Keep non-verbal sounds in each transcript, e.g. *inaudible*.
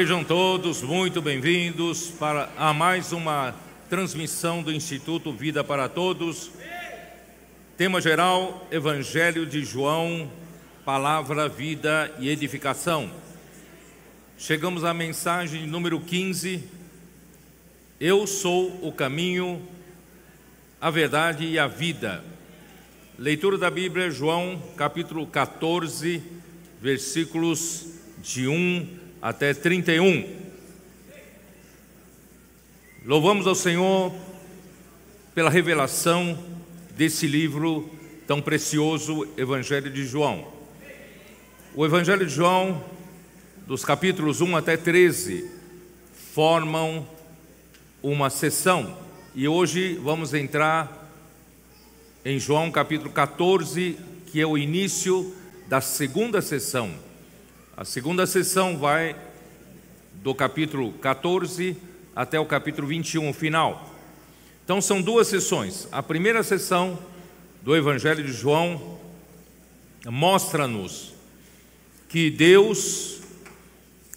Sejam todos muito bem-vindos para a mais uma transmissão do Instituto Vida para Todos. Tema geral: Evangelho de João, Palavra, Vida e Edificação. Chegamos à mensagem número 15. Eu sou o caminho, a verdade e a vida. Leitura da Bíblia, João, capítulo 14, versículos de 1 até 31. Louvamos ao Senhor pela revelação desse livro tão precioso, Evangelho de João. O Evangelho de João, dos capítulos 1 até 13, formam uma sessão e hoje vamos entrar em João capítulo 14, que é o início da segunda sessão. A segunda sessão vai do capítulo 14 até o capítulo 21, final. Então são duas sessões. A primeira sessão do Evangelho de João mostra-nos que Deus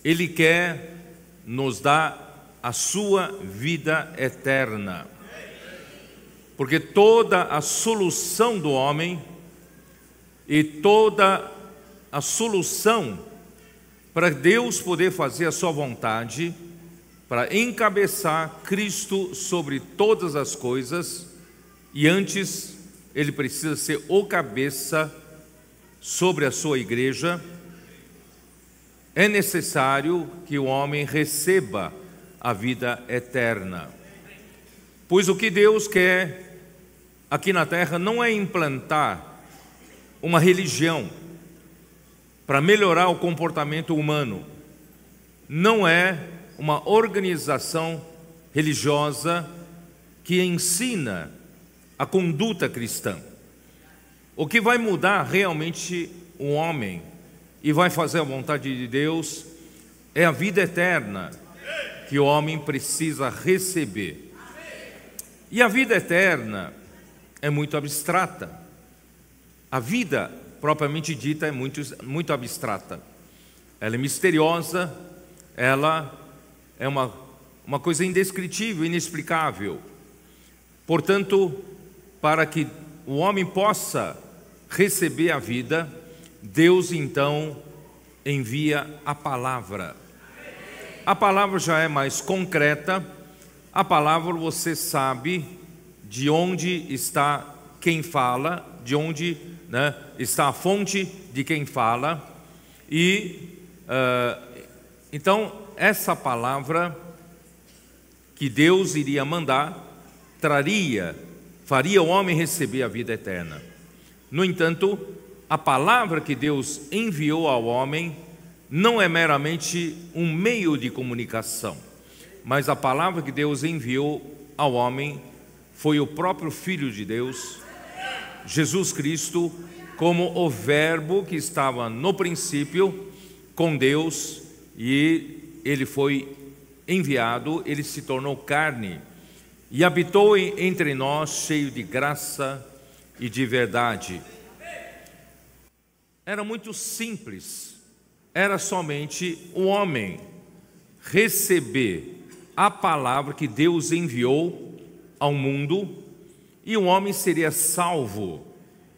ele quer nos dar a sua vida eterna. Porque toda a solução do homem e toda a solução para Deus poder fazer a sua vontade, para encabeçar Cristo sobre todas as coisas, e antes ele precisa ser o cabeça sobre a sua igreja, é necessário que o homem receba a vida eterna. Pois o que Deus quer aqui na terra não é implantar uma religião para melhorar o comportamento humano, não é uma organização religiosa que ensina a conduta cristã. O que vai mudar realmente o homem e vai fazer a vontade de Deus é a vida eterna que o homem precisa receber. E a vida eterna é muito abstrata. A vida, propriamente dita, é muito, muito abstrata. Ela é misteriosa, ela é uma, uma coisa indescritível, inexplicável. Portanto, para que o homem possa receber a vida, Deus então envia a palavra. A palavra já é mais concreta, a palavra você sabe de onde está quem fala, de onde né, está a fonte de quem fala, e uh, então essa palavra que Deus iria mandar traria, faria o homem receber a vida eterna. No entanto, a palavra que Deus enviou ao homem não é meramente um meio de comunicação mas a palavra que Deus enviou ao homem foi o próprio Filho de Deus, Jesus Cristo, como o Verbo que estava no princípio com Deus e ele foi enviado, ele se tornou carne e habitou entre nós cheio de graça e de verdade. Era muito simples, era somente o homem receber a palavra que Deus enviou ao mundo e o homem seria salvo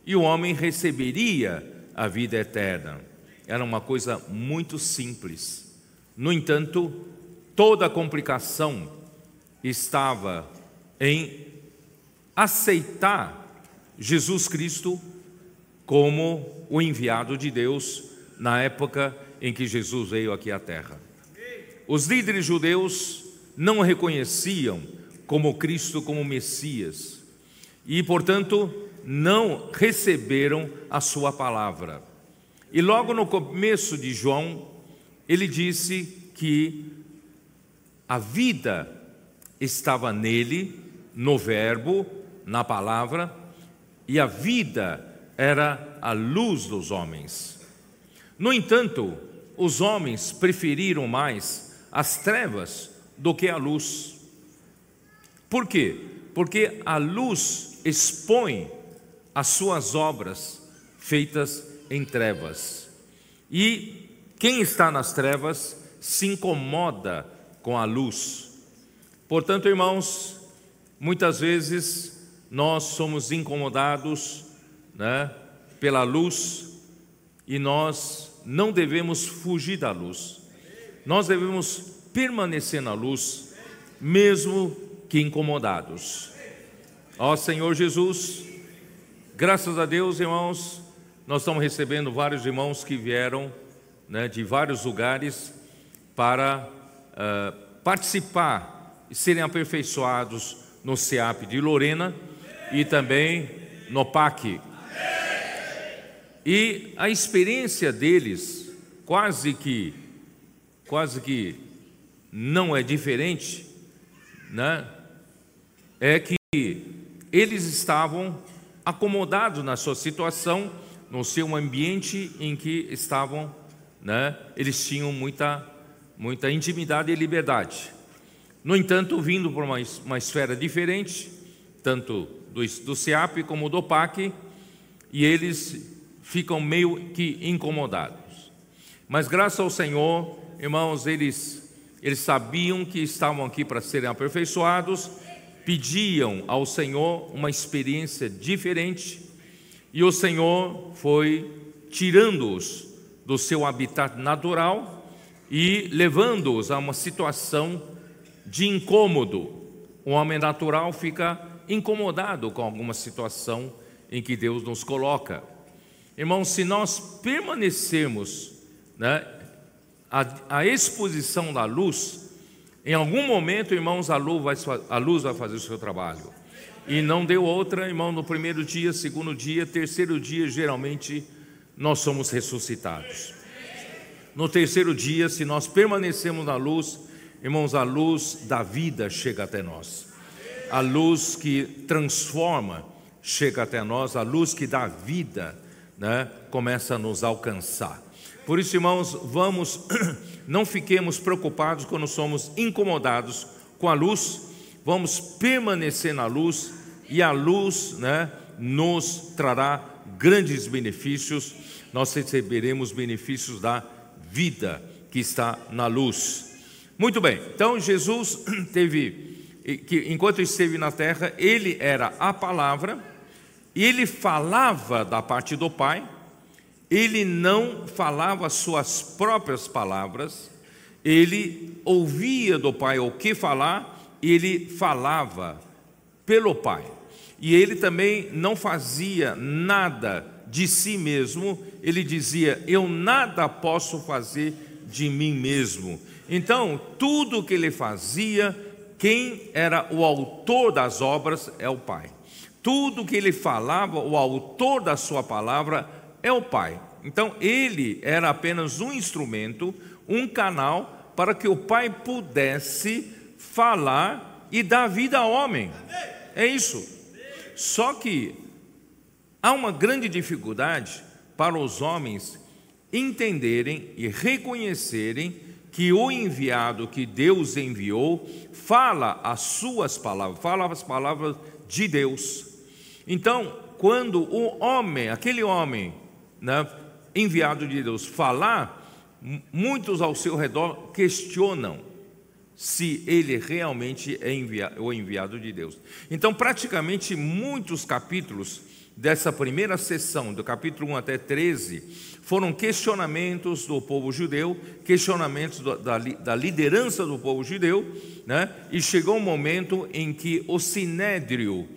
e o homem receberia a vida eterna. Era uma coisa muito simples. No entanto, toda a complicação estava em aceitar Jesus Cristo como o enviado de Deus na época em que Jesus veio aqui à terra. Os líderes judeus não reconheciam como Cristo, como Messias, e, portanto, não receberam a sua palavra. E logo no começo de João, ele disse que a vida estava nele, no Verbo, na palavra, e a vida era a luz dos homens. No entanto, os homens preferiram mais as trevas do que a luz. Por quê? Porque a luz expõe as suas obras feitas em trevas. E quem está nas trevas se incomoda com a luz. Portanto, irmãos, muitas vezes nós somos incomodados né, pela luz e nós não devemos fugir da luz. Nós devemos permanecer na luz, mesmo que incomodados. Ó Senhor Jesus, graças a Deus, irmãos, nós estamos recebendo vários irmãos que vieram né, de vários lugares para uh, participar e serem aperfeiçoados no CEAP de Lorena e também no PAC. E a experiência deles quase que quase que não é diferente, né? É que eles estavam acomodados na sua situação, no seu ambiente em que estavam, né? Eles tinham muita muita intimidade e liberdade. No entanto, vindo por uma, uma esfera diferente, tanto do, do CEAP como do PAC, e eles ficam meio que incomodados. Mas graças ao Senhor, irmãos, eles, eles sabiam que estavam aqui para serem aperfeiçoados, pediam ao Senhor uma experiência diferente, e o Senhor foi tirando-os do seu habitat natural e levando-os a uma situação de incômodo. O homem natural fica incomodado com alguma situação em que Deus nos coloca. Irmãos, se nós permanecermos né, a, exposição da luz, em algum momento, irmãos, a luz, vai, a luz vai fazer o seu trabalho. E não deu outra, irmão, no primeiro dia, segundo dia, terceiro dia, geralmente nós somos ressuscitados. No terceiro dia, se nós permanecemos na luz, irmãos, a luz da vida chega até nós. A luz que transforma chega até nós, a luz que dá vida né, começa a nos alcançar. Por isso, irmãos, vamos, *clears throat* não fiquemos preocupados quando somos incomodados com a luz, vamos permanecer na luz e a luz né, nos trará grandes benefícios, nós receberemos benefícios da vida que está na luz. Muito bem, então Jesus *clears throat* teve, que enquanto esteve na terra, ele era a palavra e ele falava da parte do Pai, ele não falava suas próprias palavras, ele ouvia do Pai o que falar, ele falava pelo Pai. E ele também não fazia nada de si mesmo, ele dizia: Eu nada posso fazer de mim mesmo. Então, tudo que ele fazia, quem era o autor das obras é o Pai. Tudo que ele falava, o autor da sua palavra é o Pai. Então ele era apenas um instrumento, um canal para que o Pai pudesse falar e dar vida ao homem. É isso. Só que há uma grande dificuldade para os homens entenderem e reconhecerem que o enviado que Deus enviou fala as suas palavras, fala as palavras de Deus. Então, quando o homem, aquele homem né, enviado de Deus, falar, muitos ao seu redor questionam se ele realmente é o enviado de Deus. Então, praticamente muitos capítulos dessa primeira sessão, do capítulo 1 até 13, foram questionamentos do povo judeu, questionamentos da, da liderança do povo judeu, né? e chegou um momento em que o sinédrio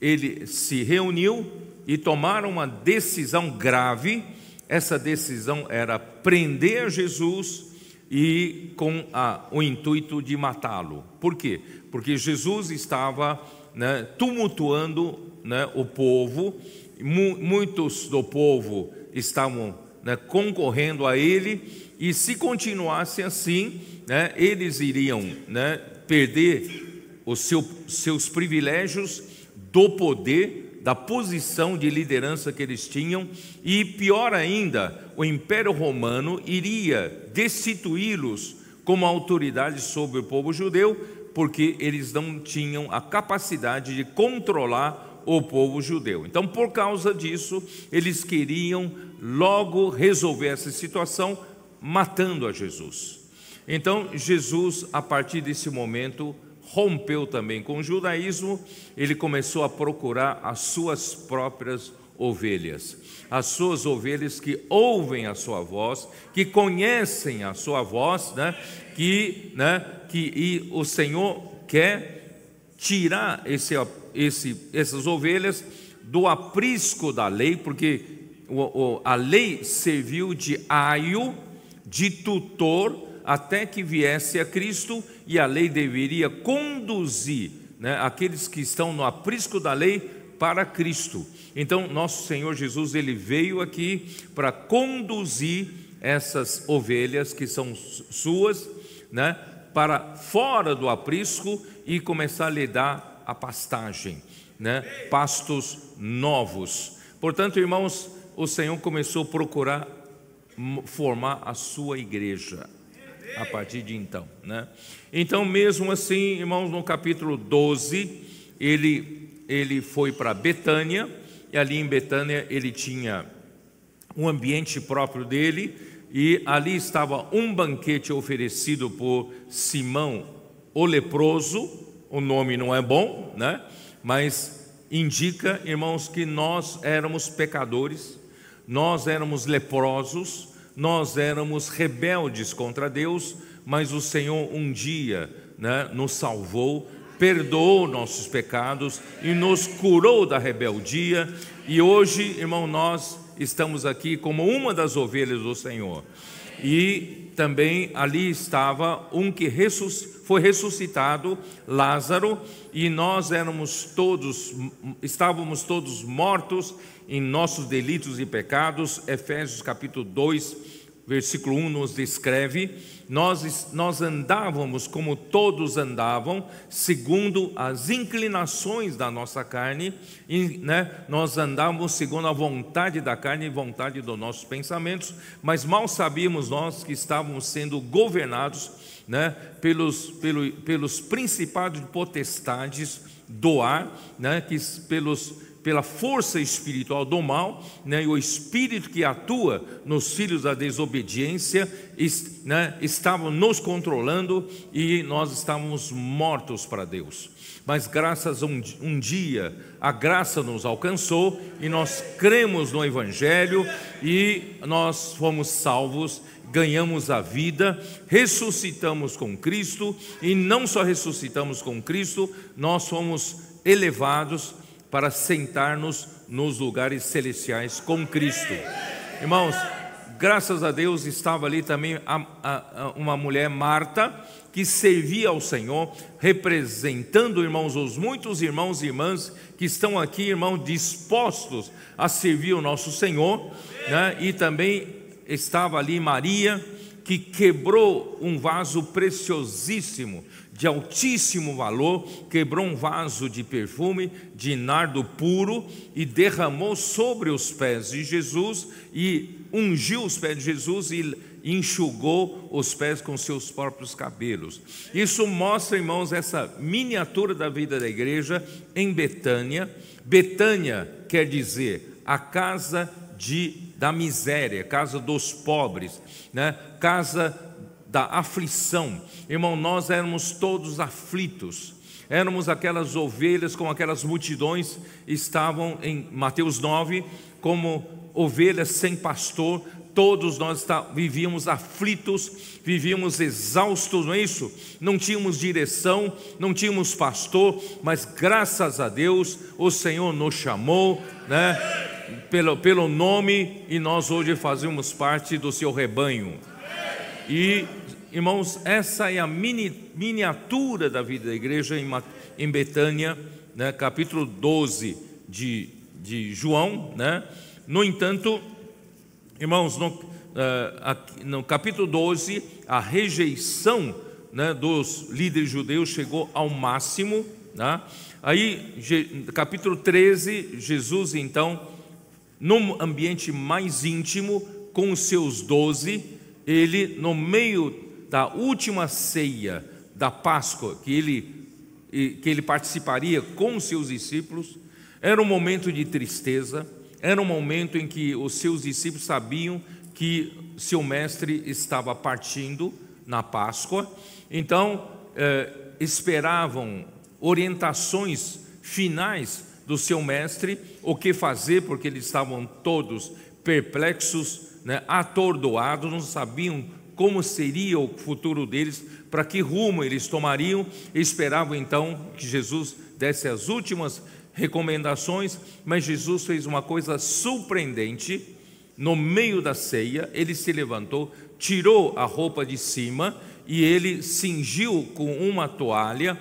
ele se reuniu e tomaram uma decisão grave. Essa decisão era prender Jesus e com a, o intuito de matá-lo. Por quê? Porque Jesus estava né, tumultuando né, o povo, mu muitos do povo estavam né, concorrendo a ele, e se continuasse assim, né, eles iriam né, perder os seu, seus privilégios do poder, da posição de liderança que eles tinham, e pior ainda, o Império Romano iria destituí-los como autoridade sobre o povo judeu, porque eles não tinham a capacidade de controlar o povo judeu. Então, por causa disso, eles queriam logo resolver essa situação matando a Jesus. Então, Jesus, a partir desse momento, rompeu também com o judaísmo, ele começou a procurar as suas próprias ovelhas, as suas ovelhas que ouvem a sua voz, que conhecem a sua voz, né? Que, né? Que e o Senhor quer tirar esse, esse, essas ovelhas do aprisco da lei, porque a lei serviu de aio, de tutor até que viesse a Cristo e a lei deveria conduzir né, aqueles que estão no aprisco da lei para Cristo. Então, nosso Senhor Jesus, ele veio aqui para conduzir essas ovelhas que são suas, né, para fora do aprisco e começar a lhe dar a pastagem, né, pastos novos. Portanto, irmãos, o Senhor começou a procurar formar a sua igreja a partir de então. Né? Então, mesmo assim, irmãos, no capítulo 12, ele, ele foi para Betânia, e ali em Betânia ele tinha um ambiente próprio dele, e ali estava um banquete oferecido por Simão o leproso, o nome não é bom, né? mas indica, irmãos, que nós éramos pecadores, nós éramos leprosos, nós éramos rebeldes contra Deus, mas o Senhor um dia né, nos salvou, perdoou nossos pecados e nos curou da rebeldia. E hoje, irmão, nós estamos aqui como uma das ovelhas do Senhor. E também ali estava um que foi ressuscitado, Lázaro, e nós éramos todos, estávamos todos mortos em nossos delitos e pecados. Efésios capítulo 2, versículo 1 nos descreve: nós, nós andávamos como todos andavam, segundo as inclinações da nossa carne, e, né, nós andávamos segundo a vontade da carne e vontade dos nossos pensamentos, mas mal sabíamos nós que estávamos sendo governados né, pelos, pelo, pelos principados de potestades do ar, né, que, pelos pela força espiritual do mal, né, e o espírito que atua nos filhos da desobediência né, estavam nos controlando e nós estávamos mortos para Deus. Mas graças a um, um dia a graça nos alcançou e nós cremos no Evangelho e nós fomos salvos ganhamos a vida, ressuscitamos com Cristo e não só ressuscitamos com Cristo, nós fomos elevados para sentar-nos nos lugares celestiais com Cristo. Irmãos, graças a Deus estava ali também uma mulher, Marta, que servia ao Senhor, representando, irmãos, os muitos irmãos e irmãs que estão aqui, irmãos, dispostos a servir o nosso Senhor, né? e também estava ali Maria, que quebrou um vaso preciosíssimo de altíssimo valor, quebrou um vaso de perfume de nardo puro e derramou sobre os pés de Jesus e ungiu os pés de Jesus e enxugou os pés com seus próprios cabelos. Isso mostra, irmãos, essa miniatura da vida da igreja em Betânia. Betânia quer dizer a casa de, da miséria, casa dos pobres, né? casa da aflição. Irmão, nós éramos todos aflitos. Éramos aquelas ovelhas, como aquelas multidões estavam em Mateus 9, como ovelhas sem pastor, todos nós vivíamos aflitos, vivíamos exaustos, não é isso? Não tínhamos direção, não tínhamos pastor, mas graças a Deus o Senhor nos chamou, né? Pelo, pelo nome, e nós hoje fazemos parte do seu rebanho. E Irmãos, essa é a mini, miniatura da vida da igreja em, em Betânia, né, capítulo 12 de, de João. Né? No entanto, irmãos, no, uh, no capítulo 12, a rejeição né, dos líderes judeus chegou ao máximo. Né? Aí, capítulo 13, Jesus, então, num ambiente mais íntimo, com os seus doze, ele, no meio da última ceia da Páscoa que ele, que ele participaria com seus discípulos, era um momento de tristeza, era um momento em que os seus discípulos sabiam que seu mestre estava partindo na Páscoa, então eh, esperavam orientações finais do seu mestre, o que fazer, porque eles estavam todos perplexos, né, atordoados, não sabiam como seria o futuro deles, para que rumo eles tomariam, esperavam então que Jesus desse as últimas recomendações, mas Jesus fez uma coisa surpreendente. No meio da ceia, ele se levantou, tirou a roupa de cima e ele cingiu com uma toalha,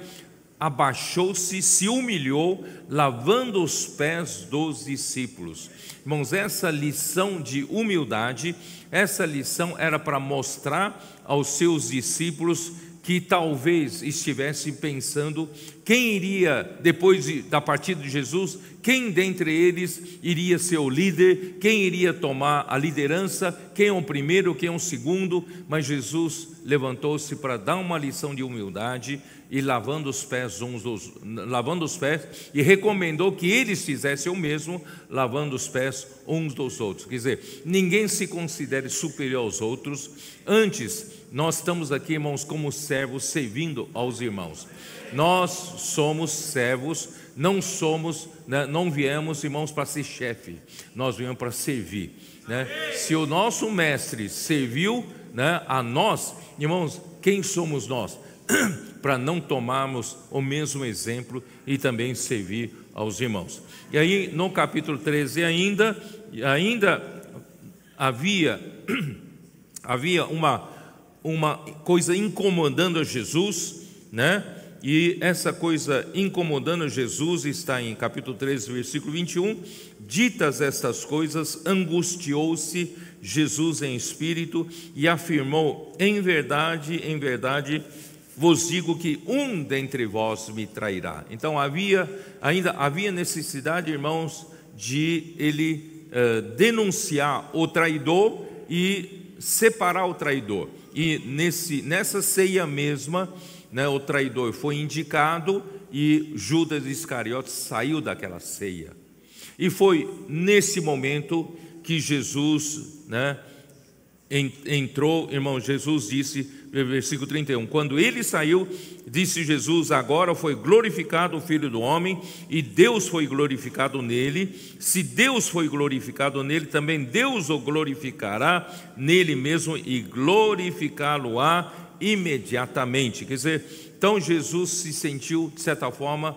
abaixou-se, se humilhou, lavando os pés dos discípulos. Irmãos, essa lição de humildade, essa lição era para mostrar aos seus discípulos que talvez estivessem pensando quem iria, depois da partida de Jesus, quem dentre eles iria ser o líder, quem iria tomar a liderança, quem é o primeiro, quem é o segundo, mas Jesus levantou-se para dar uma lição de humildade e lavando os pés uns dos, lavando os pés e recomendou que eles fizessem o mesmo, lavando os pés uns dos outros. Quer dizer, ninguém se considere superior aos outros, antes nós estamos aqui, irmãos, como servos servindo aos irmãos. Nós somos servos, não somos, né, não viemos, irmãos, para ser chefe, nós viemos para servir. Né? Se o nosso mestre serviu né, a nós, irmãos, quem somos nós? *clears throat* para não tomarmos o mesmo exemplo e também servir aos irmãos. E aí, no capítulo 13 ainda, ainda havia, *clears throat* havia uma uma coisa incomodando a Jesus, né? E essa coisa incomodando Jesus está em capítulo 13, versículo 21. Ditas estas coisas, angustiou-se Jesus em espírito e afirmou: Em verdade, em verdade, vos digo que um dentre vós me trairá. Então havia ainda havia necessidade, irmãos, de ele uh, denunciar o traidor e separar o traidor. E nesse, nessa ceia mesma, né, o traidor foi indicado e Judas Iscariotes saiu daquela ceia. E foi nesse momento que Jesus né, entrou, irmão, Jesus disse, versículo 31, quando ele saiu, disse Jesus: Agora foi glorificado o Filho do Homem, e Deus foi glorificado nele. Se Deus foi glorificado nele, também Deus o glorificará nele mesmo e glorificá-lo-á imediatamente. Quer dizer, então Jesus se sentiu, de certa forma,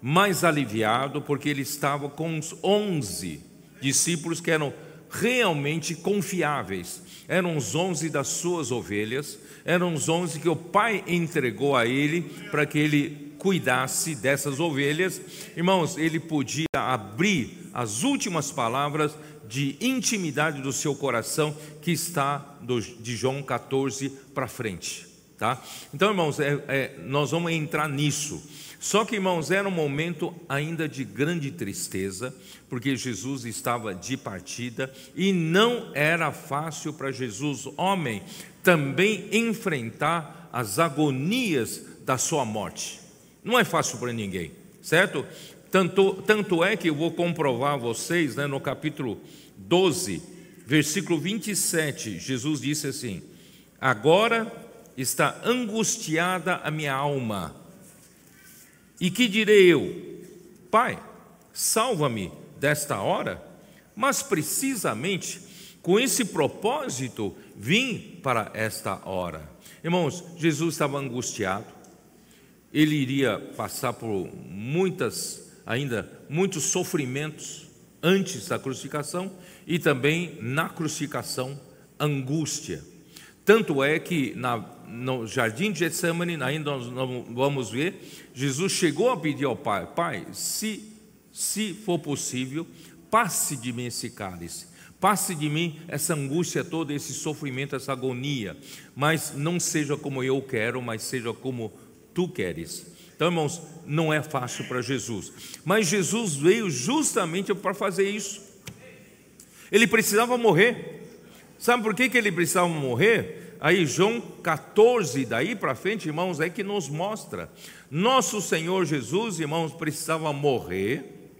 mais aliviado, porque ele estava com os onze discípulos que eram realmente confiáveis. Eram os onze das suas ovelhas, eram os onze que o pai entregou a ele para que ele cuidasse dessas ovelhas. Irmãos, ele podia abrir as últimas palavras de intimidade do seu coração que está de João 14 para frente. Tá? Então, irmãos, é, é, nós vamos entrar nisso. Só que, irmãos, era um momento ainda de grande tristeza, porque Jesus estava de partida e não era fácil para Jesus, homem, também enfrentar as agonias da sua morte. Não é fácil para ninguém, certo? Tanto, tanto é que eu vou comprovar a vocês, né, no capítulo 12, versículo 27, Jesus disse assim: Agora está angustiada a minha alma e que direi eu? Pai, salva-me desta hora? Mas precisamente com esse propósito vim para esta hora. Irmãos, Jesus estava angustiado, ele iria passar por muitas, ainda muitos sofrimentos antes da crucificação e também na crucificação, angústia. Tanto é que na, no jardim de Getsemane, ainda nós vamos ver, Jesus chegou a pedir ao Pai: Pai, se, se for possível, passe de mim esse cálice, passe de mim essa angústia toda, esse sofrimento, essa agonia, mas não seja como eu quero, mas seja como tu queres. Então, irmãos, não é fácil para Jesus, mas Jesus veio justamente para fazer isso. Ele precisava morrer. Sabe por que, que ele precisava morrer? Aí João 14, daí para frente, irmãos, é que nos mostra. Nosso Senhor Jesus, irmãos, precisava morrer,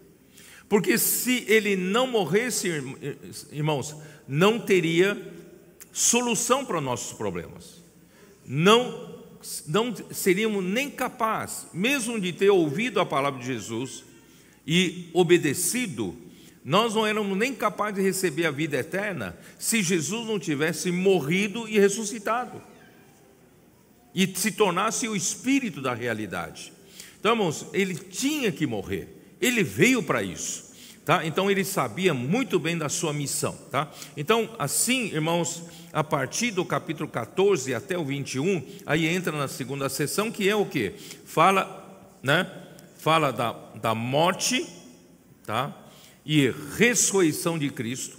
porque se ele não morresse, irmãos, não teria solução para nossos problemas. não, não seríamos nem capazes, mesmo de ter ouvido a palavra de Jesus e obedecido, nós não éramos nem capazes de receber a vida eterna se Jesus não tivesse morrido e ressuscitado e se tornasse o espírito da realidade. Então, irmãos, ele tinha que morrer, ele veio para isso. Tá? Então ele sabia muito bem da sua missão. Tá? Então, assim, irmãos, a partir do capítulo 14 até o 21, aí entra na segunda sessão, que é o que? Fala, né? Fala da, da morte tá? E ressurreição de Cristo.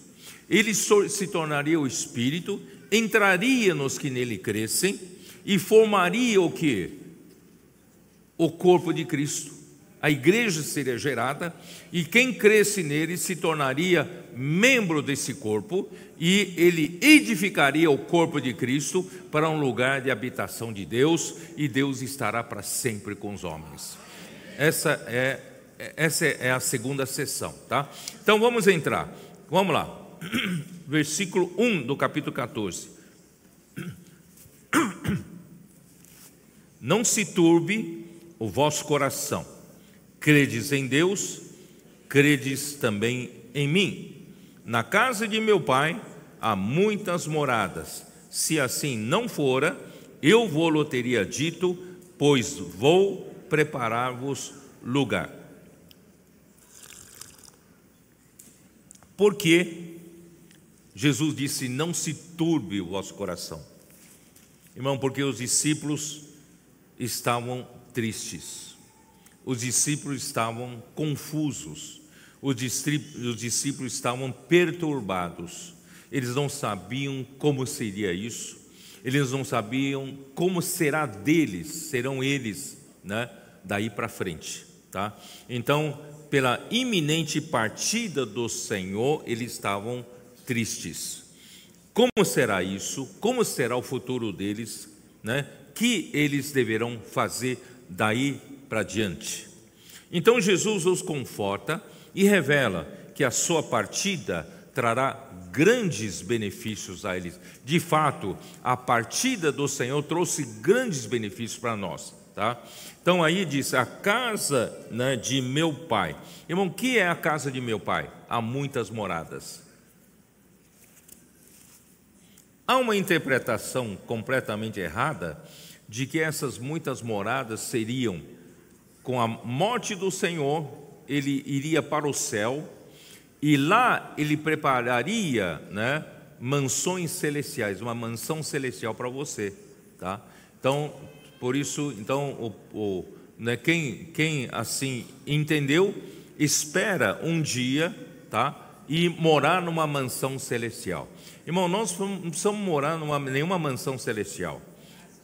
Ele se tornaria o Espírito, entraria nos que nele crescem e formaria o que? O corpo de Cristo a igreja seria gerada e quem cresce nele se tornaria membro desse corpo e ele edificaria o corpo de Cristo para um lugar de habitação de Deus e Deus estará para sempre com os homens. Essa é essa é a segunda sessão, tá? Então vamos entrar. Vamos lá. *clears throat* Versículo 1 do capítulo 14. *clears throat* Não se turbe o vosso coração Credes em Deus, credes também em mim. Na casa de meu pai há muitas moradas. Se assim não fora, eu vou-lo teria dito, pois vou preparar-vos lugar. Porque Jesus disse: Não se turbe o vosso coração. Irmão, porque os discípulos estavam tristes. Os discípulos estavam confusos, os discípulos estavam perturbados, eles não sabiam como seria isso, eles não sabiam como será deles, serão eles, né, daí para frente, tá? Então, pela iminente partida do Senhor, eles estavam tristes. Como será isso? Como será o futuro deles, né? Que eles deverão fazer daí para diante. Então Jesus os conforta e revela que a sua partida trará grandes benefícios a eles. De fato, a partida do Senhor trouxe grandes benefícios para nós. Tá? Então aí diz: a casa né, de meu pai. Irmão, o que é a casa de meu pai? Há muitas moradas. Há uma interpretação completamente errada de que essas muitas moradas seriam com a morte do Senhor, ele iria para o céu e lá ele prepararia, né, mansões celestiais, uma mansão celestial para você, tá? Então, por isso, então o, o né, quem, quem assim entendeu, espera um dia, tá? E morar numa mansão celestial. Irmão, nós não precisamos morar numa nenhuma mansão celestial.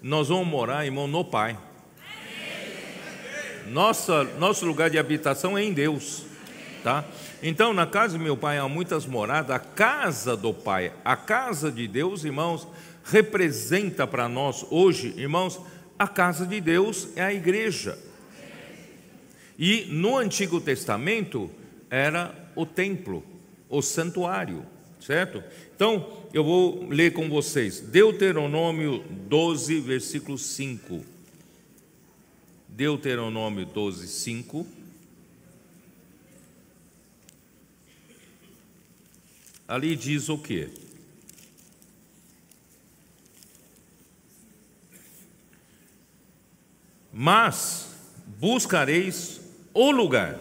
Nós vamos morar, irmão, no Pai. Nossa, nosso lugar de habitação é em Deus, tá? Então, na casa de meu pai há muitas moradas, a casa do Pai, a casa de Deus, irmãos, representa para nós hoje, irmãos, a casa de Deus é a igreja. E no Antigo Testamento era o templo, o santuário, certo? Então, eu vou ler com vocês Deuteronômio 12, versículo 5. Deuteronômio 12, 5. Ali diz o que? Mas buscareis o lugar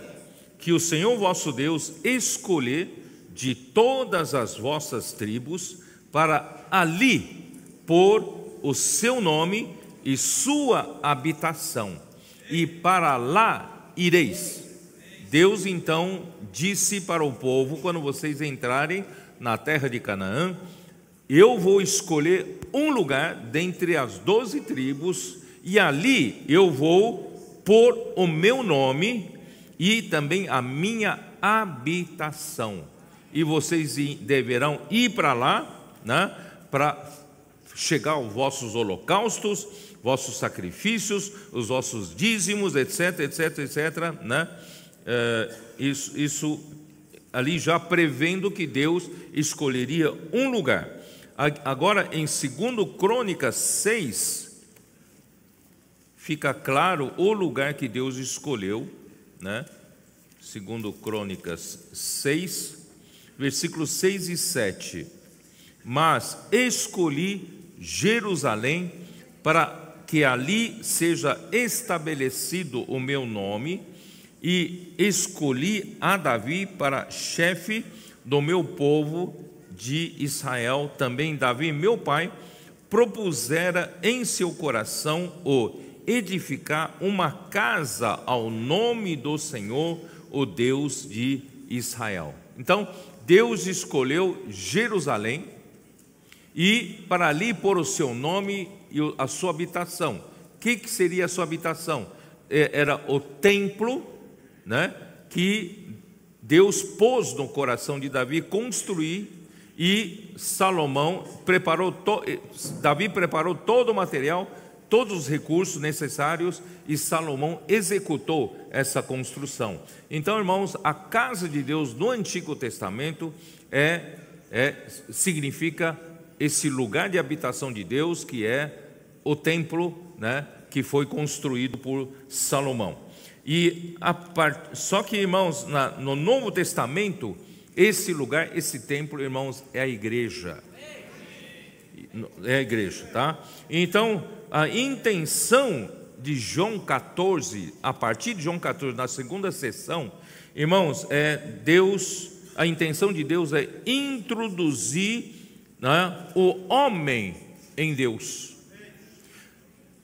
que o Senhor vosso Deus escolher de todas as vossas tribos, para ali pôr o seu nome e sua habitação e para lá ireis. Deus então disse para o povo: quando vocês entrarem na terra de Canaã, eu vou escolher um lugar dentre as doze tribos, e ali eu vou pôr o meu nome e também a minha habitação. E vocês deverão ir para lá, né, para chegar aos vossos holocaustos vossos sacrifícios, os vossos dízimos, etc, etc, etc, né? É, isso, isso ali já prevendo que Deus escolheria um lugar. Agora, em 2 Crônicas 6, fica claro o lugar que Deus escolheu, né? Segundo Crônicas 6, versículos 6 e 7. Mas escolhi Jerusalém para que ali seja estabelecido o meu nome, e escolhi a Davi para chefe do meu povo de Israel. Também Davi, meu pai, propusera em seu coração o edificar uma casa ao nome do Senhor, o Deus de Israel. Então, Deus escolheu Jerusalém e para ali pôr o seu nome e a sua habitação. O que, que seria a sua habitação? É, era o templo né, que Deus pôs no coração de Davi construir e Salomão preparou, Davi preparou todo o material, todos os recursos necessários e Salomão executou essa construção. Então, irmãos, a casa de Deus no Antigo Testamento é, é significa esse lugar de habitação de Deus que é o templo, né, que foi construído por Salomão. E part... só que, irmãos, na, no Novo Testamento, esse lugar, esse templo, irmãos, é a igreja. É a igreja, tá? Então, a intenção de João 14, a partir de João 14, na segunda sessão, irmãos, é Deus, a intenção de Deus é introduzir né, o homem em Deus.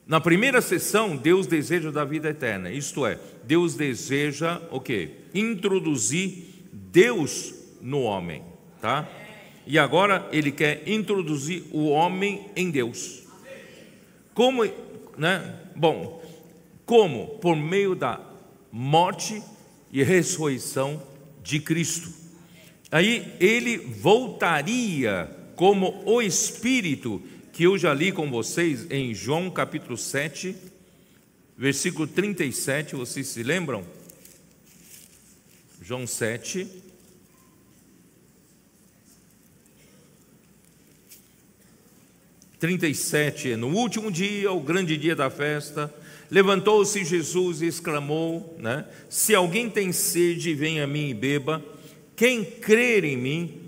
Na primeira sessão, Deus deseja da vida eterna, isto é, Deus deseja o quê? Introduzir Deus no homem, tá? E agora ele quer introduzir o homem em Deus. Como, né? Bom, como? Por meio da morte e ressurreição de Cristo. Aí ele voltaria como o Espírito que eu já li com vocês em João capítulo 7, versículo 37, vocês se lembram? João 7. Trinta e sete, no último dia, o grande dia da festa, levantou-se Jesus e exclamou, né? Se alguém tem sede, venha a mim e beba. Quem crer em mim,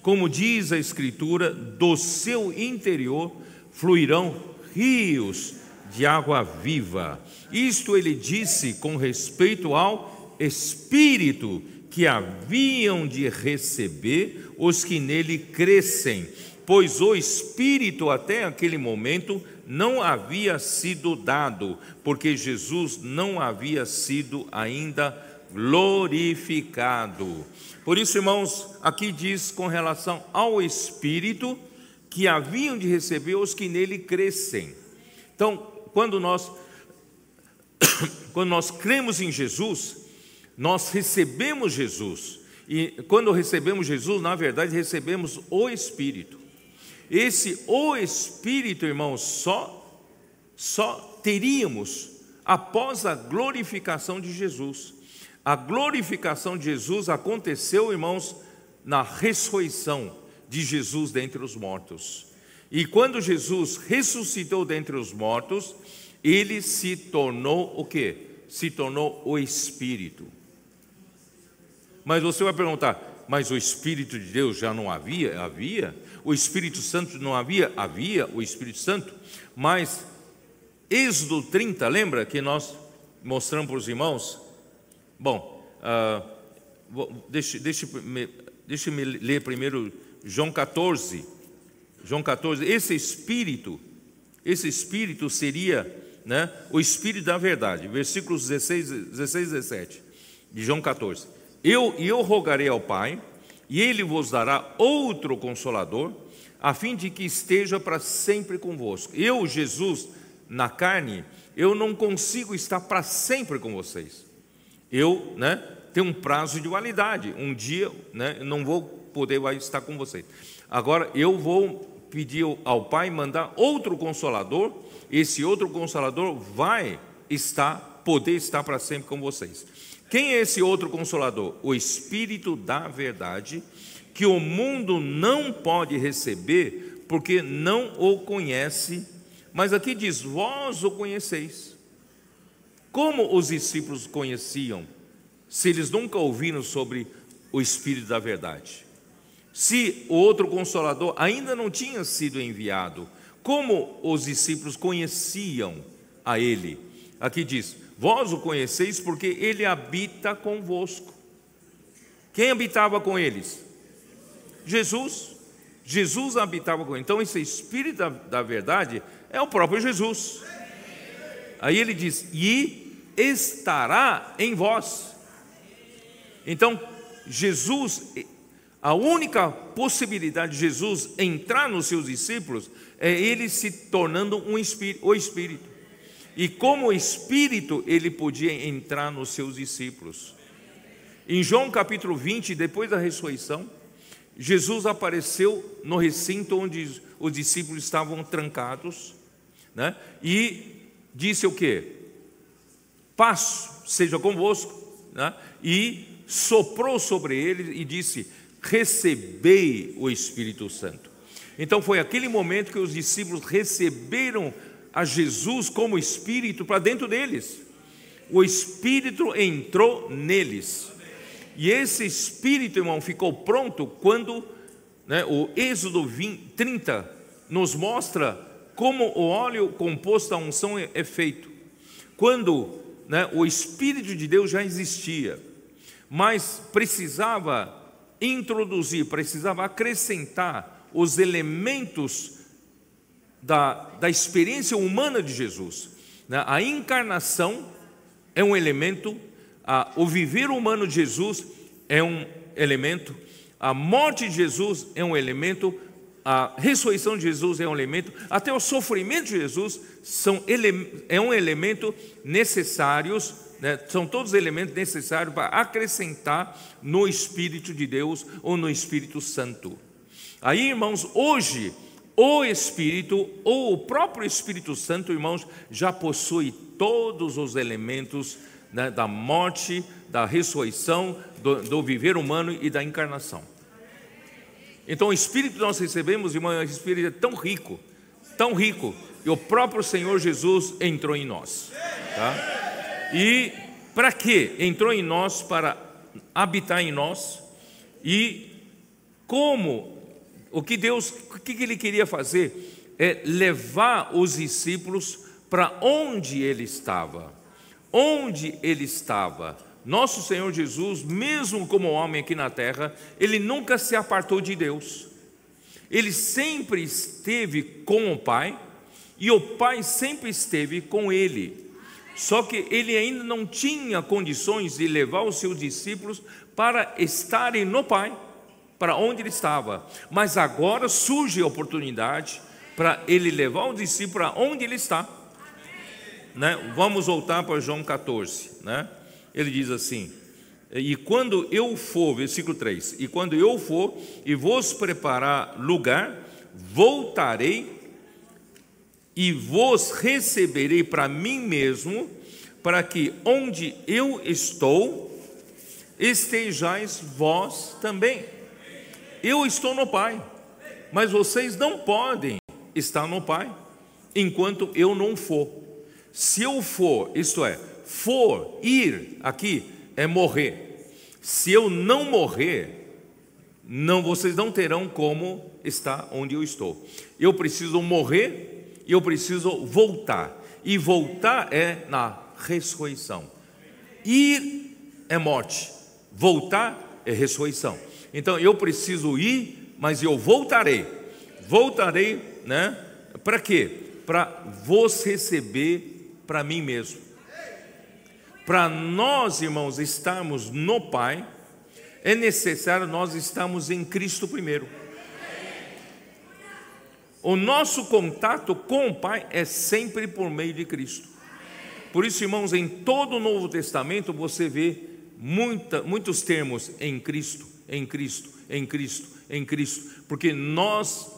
como diz a Escritura, do seu interior fluirão rios de água viva. Isto ele disse com respeito ao Espírito que haviam de receber os que nele crescem, pois o Espírito até aquele momento não havia sido dado, porque Jesus não havia sido ainda glorificado. Por isso, irmãos, aqui diz com relação ao Espírito que haviam de receber os que nele crescem. Então, quando nós *coughs* quando nós cremos em Jesus, nós recebemos Jesus. E quando recebemos Jesus, na verdade, recebemos o Espírito. Esse o Espírito, irmãos, só só teríamos após a glorificação de Jesus. A glorificação de Jesus aconteceu, irmãos, na ressurreição de Jesus dentre os mortos. E quando Jesus ressuscitou dentre os mortos, ele se tornou o que? Se tornou o Espírito. Mas você vai perguntar, mas o Espírito de Deus já não havia? Havia. O Espírito Santo não havia? Havia o Espírito Santo. Mas Êxodo 30, lembra que nós mostramos para os irmãos? Bom, uh, deixe, deixe, me, deixe me ler primeiro João 14. João 14, esse espírito, esse espírito seria né, o espírito da verdade. Versículos 16, 16 17 de João 14. Eu, eu rogarei ao Pai, e ele vos dará outro consolador, a fim de que esteja para sempre convosco. Eu, Jesus, na carne, eu não consigo estar para sempre com vocês eu né, tenho um prazo de validade. Um dia né, não vou poder estar com vocês. Agora eu vou pedir ao Pai mandar outro consolador. Esse outro consolador vai estar, poder estar para sempre com vocês. Quem é esse outro consolador? O Espírito da Verdade, que o mundo não pode receber porque não o conhece. Mas aqui diz: Vós o conheceis Como os discípulos conheciam se eles nunca ouviram sobre o Espírito da Verdade? Se o outro consolador ainda não tinha sido enviado, como os discípulos conheciam a ele? Aqui diz: Vós o conheceis porque ele habita convosco. Quem habitava com eles? Jesus. Jesus habitava com eles. Então, esse Espírito da, da verdade é o próprio Jesus. Aí ele diz: E estará em vós. Então, Jesus, a única possibilidade de Jesus entrar nos seus discípulos é ele se tornando um espírito, o Espírito. E como Espírito, ele podia entrar nos seus discípulos. Em João capítulo 20, depois da ressurreição, Jesus apareceu no recinto onde os discípulos estavam trancados, né? e disse o que? Paz seja convosco, né? e soprou sobre eles e disse: Recebei o Espírito Santo. Então foi aquele momento que os discípulos receberam a Jesus como Espírito para dentro deles. O Espírito entrou neles. E esse Espírito, irmão, ficou pronto quando né, o Êxodo 20, 30 nos mostra como o óleo composto da unção é, é feito. Quando né, o Espírito de Deus já existia, mas precisava introduzir, precisava acrescentar os elementos da, da experiência humana de Jesus. Né? A encarnação é um elemento, o viver humano de Jesus é um elemento, a morte de Jesus é um elemento, a ressurreição de Jesus é um elemento, até o sofrimento de Jesus são é um elemento necessários né, são todos elementos necessários para acrescentar no Espírito de Deus ou no Espírito Santo. Aí, irmãos, hoje, o Espírito ou o próprio Espírito Santo, irmãos, já possui todos os elementos né, da morte, da ressurreição, do, do viver humano e da encarnação. Então, o Espírito que nós recebemos, irmão, é um Espírito tão rico, tão rico, e o próprio Senhor Jesus entrou em nós. Tá? E para quê? Entrou em nós para habitar em nós. E como o que Deus, o que ele queria fazer é levar os discípulos para onde ele estava. Onde ele estava. Nosso Senhor Jesus, mesmo como homem aqui na terra, ele nunca se apartou de Deus. Ele sempre esteve com o Pai e o Pai sempre esteve com ele. Só que ele ainda não tinha condições de levar os seus discípulos para estarem no Pai, para onde ele estava. Mas agora surge a oportunidade para ele levar o discípulo para onde ele está. Né? Vamos voltar para João 14. Né? Ele diz assim: E quando eu for, versículo 3: E quando eu for e vos preparar lugar, voltarei e vos receberei para mim mesmo, para que onde eu estou, estejais vós também. Eu estou no Pai, mas vocês não podem estar no Pai enquanto eu não for. Se eu for, isto é, for, ir aqui é morrer. Se eu não morrer, não vocês não terão como estar onde eu estou. Eu preciso morrer e eu preciso voltar. E voltar é na ressurreição. Ir é morte, voltar é ressurreição. Então eu preciso ir, mas eu voltarei. Voltarei, né? Para quê? Para vos receber para mim mesmo. Para nós, irmãos, estarmos no Pai, é necessário nós estarmos em Cristo primeiro. O nosso contato com o Pai é sempre por meio de Cristo. Por isso, irmãos, em todo o Novo Testamento você vê muita, muitos termos em Cristo, em Cristo, em Cristo, em Cristo, porque nós,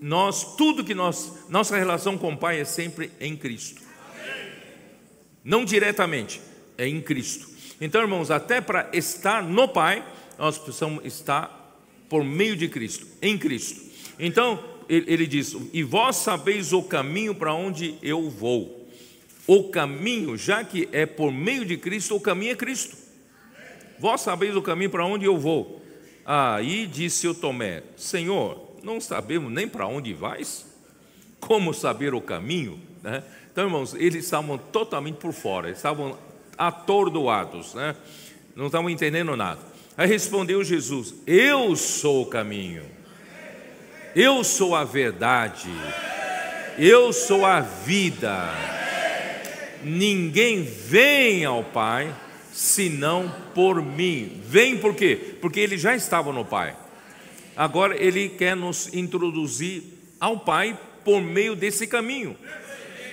nós tudo que nós, nossa relação com o Pai é sempre em Cristo. Não diretamente, é em Cristo. Então, irmãos, até para estar no Pai, nós precisamos estar por meio de Cristo, em Cristo. Então, ele diz: E vós sabeis o caminho para onde eu vou. o caminho, já que é por meio de Cristo, o caminho é Cristo. Vós sabeis o caminho para onde eu vou. Aí disse o Tomé: Senhor, não sabemos nem para onde vais? Como saber o caminho? Né? Então, irmãos, eles estavam totalmente por fora, estavam atordoados, né? não estavam entendendo nada. Aí respondeu Jesus: Eu sou o caminho, eu sou a verdade, eu sou a vida. Ninguém vem ao Pai senão por mim. Vem por quê? Porque ele já estava no Pai. Agora ele quer nos introduzir ao Pai por meio desse caminho,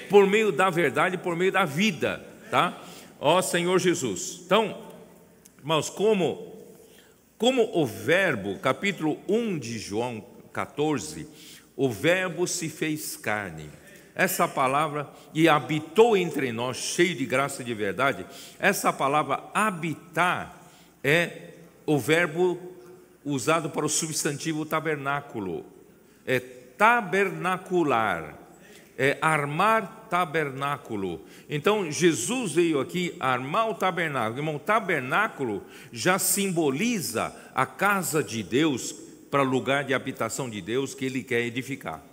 por meio da verdade, por meio da vida, tá? Ó Senhor Jesus. Então, irmãos, como como o verbo, capítulo 1 de João 14, o verbo se fez carne. Essa palavra e habitou entre nós, cheio de graça e de verdade. Essa palavra habitar é o verbo usado para o substantivo tabernáculo. É tabernacular, é armar tabernáculo. Então, Jesus veio aqui armar o tabernáculo. Irmão, tabernáculo já simboliza a casa de Deus para lugar de habitação de Deus que ele quer edificar.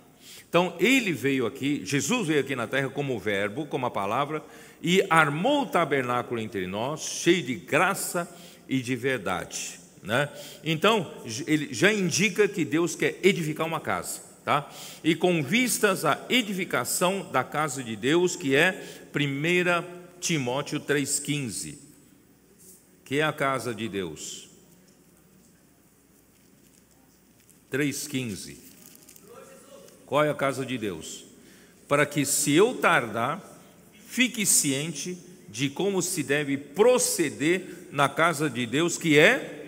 Então, ele veio aqui, Jesus veio aqui na terra como verbo, como a palavra, e armou o tabernáculo entre nós, cheio de graça e de verdade. Né? Então, ele já indica que Deus quer edificar uma casa. Tá? E com vistas à edificação da casa de Deus, que é 1 Timóteo 3,15, que é a casa de Deus. 3,15. Qual é a casa de Deus? Para que, se eu tardar, fique ciente de como se deve proceder na casa de Deus, que é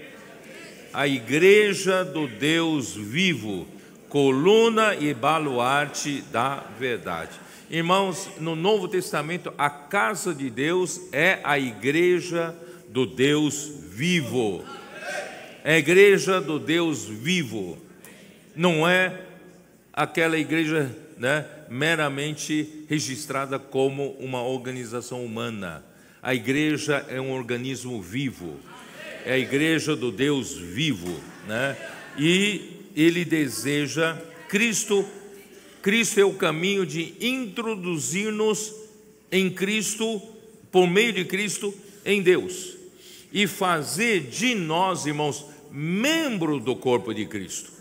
a igreja do Deus vivo, coluna e baluarte da verdade. Irmãos, no Novo Testamento, a casa de Deus é a igreja do Deus vivo. É a igreja do Deus vivo. Não é aquela igreja né, meramente registrada como uma organização humana. A igreja é um organismo vivo é a igreja do Deus vivo, né? E ele deseja Cristo, Cristo é o caminho de introduzir-nos em Cristo, por meio de Cristo, em Deus, e fazer de nós, irmãos, membro do corpo de Cristo,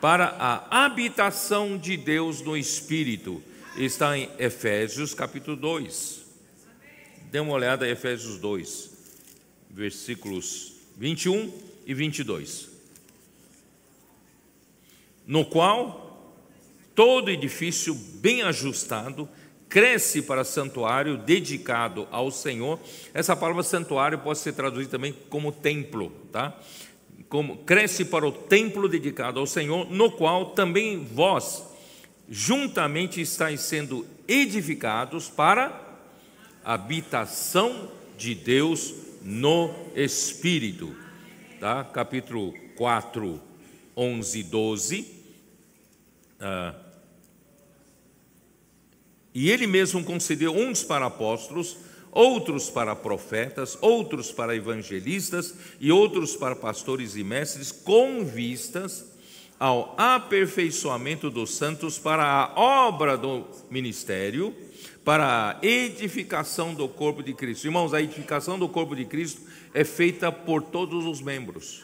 para a habitação de Deus no Espírito. Está em Efésios capítulo 2. Dê uma olhada em Efésios 2 versículos 21 e 22. No qual todo edifício bem ajustado cresce para santuário dedicado ao Senhor. Essa palavra santuário pode ser traduzida também como templo, tá? Como cresce para o templo dedicado ao Senhor, no qual também vós juntamente estáis sendo edificados para habitação de Deus no Espírito. Tá? Capítulo 4, 11 e 12. Ah, e ele mesmo concedeu uns para apóstolos, outros para profetas, outros para evangelistas e outros para pastores e mestres, com vistas ao aperfeiçoamento dos santos para a obra do ministério para a edificação do corpo de Cristo. Irmãos, a edificação do corpo de Cristo é feita por todos os membros.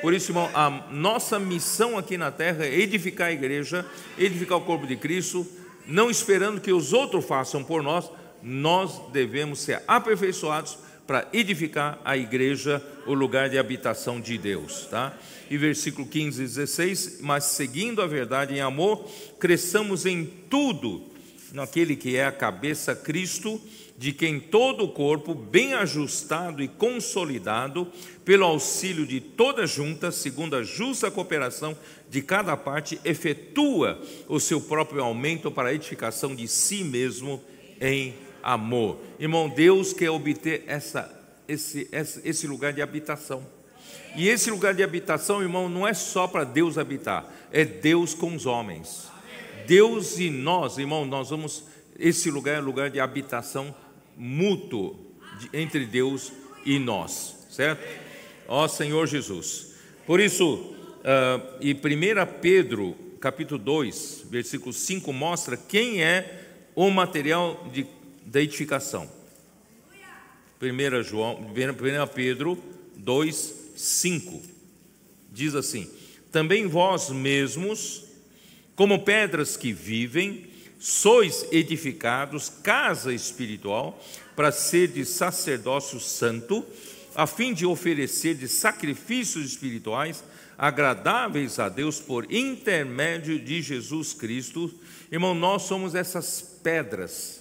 Por isso, irmão, a nossa missão aqui na terra é edificar a igreja, edificar o corpo de Cristo, não esperando que os outros façam por nós, nós devemos ser aperfeiçoados para edificar a igreja, o lugar de habitação de Deus, tá? E versículo 15 e 16, mas seguindo a verdade em amor, cresçamos em tudo naquele que é a cabeça Cristo, de quem todo o corpo, bem ajustado e consolidado, pelo auxílio de toda junta, segundo a justa cooperação de cada parte, efetua o seu próprio aumento para a edificação de si mesmo em amor. Irmão, Deus quer obter essa, esse, esse lugar de habitação. E esse lugar de habitação, irmão, não é só para Deus habitar, é Deus com os homens. Deus e nós, irmão, nós vamos esse lugar é lugar de habitação mútuo de, entre Deus e nós, certo? Ó Senhor Jesus. Por isso, uh, e 1 Pedro, capítulo 2, versículo 5, mostra quem é o material de, da edificação. 1 João, 1 Pedro 2, 5. Diz assim: Também vós mesmos, como pedras que vivem, sois edificados casa espiritual para ser de sacerdócio santo, a fim de oferecer de sacrifícios espirituais agradáveis a Deus por intermédio de Jesus Cristo. Irmão, nós somos essas pedras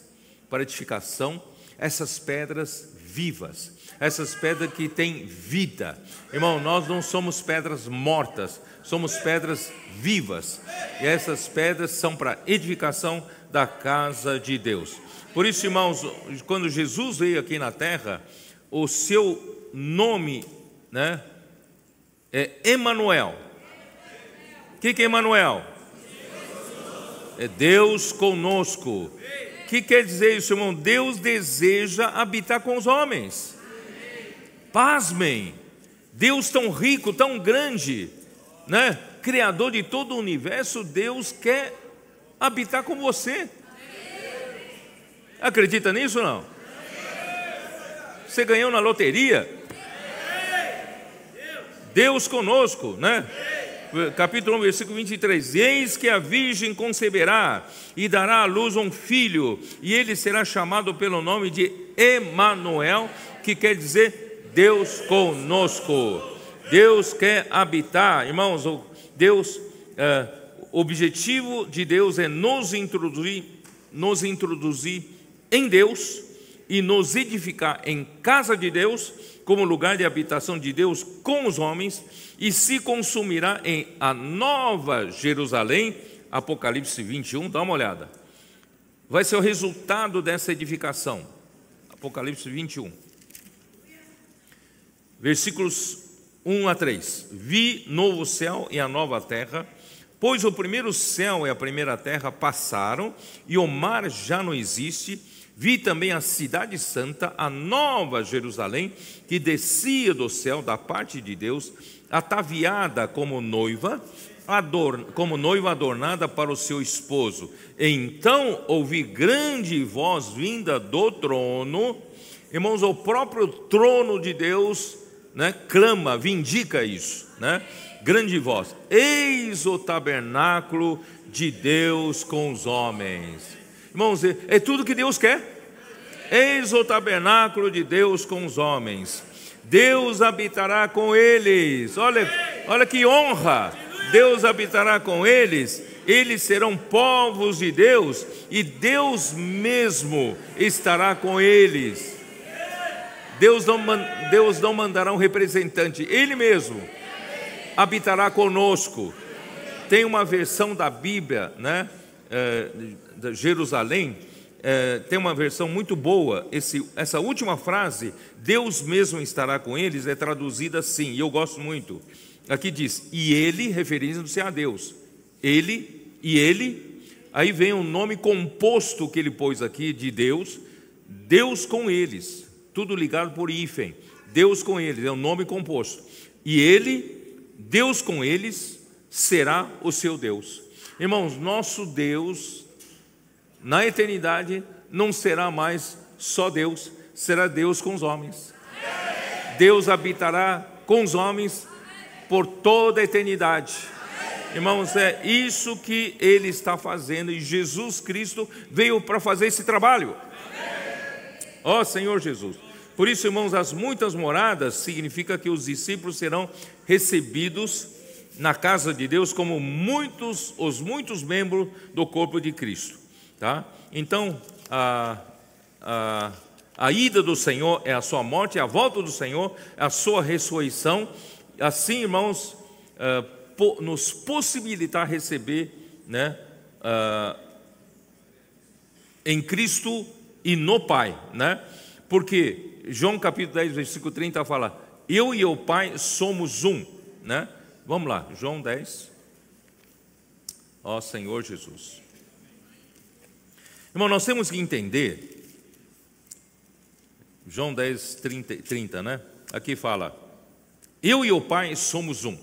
para edificação, essas pedras vivas, essas pedras que têm vida. Irmão, nós não somos pedras mortas, somos pedras vivas. E essas pedras são para edificação da casa de Deus. Por isso, irmãos, quando Jesus veio aqui na terra, o seu nome, né, é Emanuel. O que, que é Emanuel? É Deus conosco. Que quer dizer isso, irmão? Deus deseja habitar com os homens. Pasmem. Deus tão rico, tão grande, né? Criador de todo o universo, Deus quer habitar com você. Acredita nisso ou não? Você ganhou na loteria? Deus conosco, né? Capítulo 1, versículo 23: Eis que a virgem conceberá e dará à luz um filho, e ele será chamado pelo nome de Emanuel, que quer dizer Deus conosco. Deus quer habitar, irmãos, Deus, é, o objetivo de Deus é nos introduzir, nos introduzir em Deus e nos edificar em casa de Deus, como lugar de habitação de Deus com os homens, e se consumirá em a nova Jerusalém, Apocalipse 21, dá uma olhada. Vai ser o resultado dessa edificação. Apocalipse 21. Versículos 1 a 3. Vi novo céu e a nova terra, pois o primeiro céu e a primeira terra passaram, e o mar já não existe. Vi também a cidade santa, a nova Jerusalém, que descia do céu da parte de Deus, ataviada como noiva, como noiva adornada para o seu esposo. Então ouvi grande voz vinda do trono, irmãos, o próprio trono de Deus né, clama, vindica isso, né? Grande voz: Eis o tabernáculo de Deus com os homens. Irmãos, é, é tudo que Deus quer. Eis o tabernáculo de Deus com os homens. Deus habitará com eles. Olha, olha que honra! Deus habitará com eles. Eles serão povos de Deus e Deus mesmo estará com eles. Deus não, Deus não mandará um representante, Ele mesmo habitará conosco. Tem uma versão da Bíblia, né, é, de Jerusalém, é, tem uma versão muito boa. Esse, essa última frase, Deus mesmo estará com eles, é traduzida assim, e eu gosto muito. Aqui diz, e ele, referindo-se a Deus. Ele e ele, aí vem o um nome composto que ele pôs aqui de Deus, Deus com eles tudo ligado por hífen. Deus com eles, é um nome composto. E ele, Deus com eles, será o seu Deus. Irmãos, nosso Deus, na eternidade, não será mais só Deus, será Deus com os homens. Deus habitará com os homens por toda a eternidade. Irmãos, é isso que ele está fazendo e Jesus Cristo veio para fazer esse trabalho. Ó oh, Senhor Jesus. Por isso, irmãos, as muitas moradas significa que os discípulos serão recebidos na casa de Deus como muitos, os muitos membros do corpo de Cristo. Tá? Então, a, a, a ida do Senhor é a sua morte, a volta do Senhor é a sua ressurreição. Assim, irmãos, uh, nos possibilitar receber né, uh, em Cristo e no Pai, né? Porque João capítulo 10, versículo 30 fala: Eu e o Pai somos um, né? Vamos lá, João 10. Ó Senhor Jesus. Irmão, nós temos que entender, João 10, 30, 30 né? Aqui fala, eu e o Pai somos um.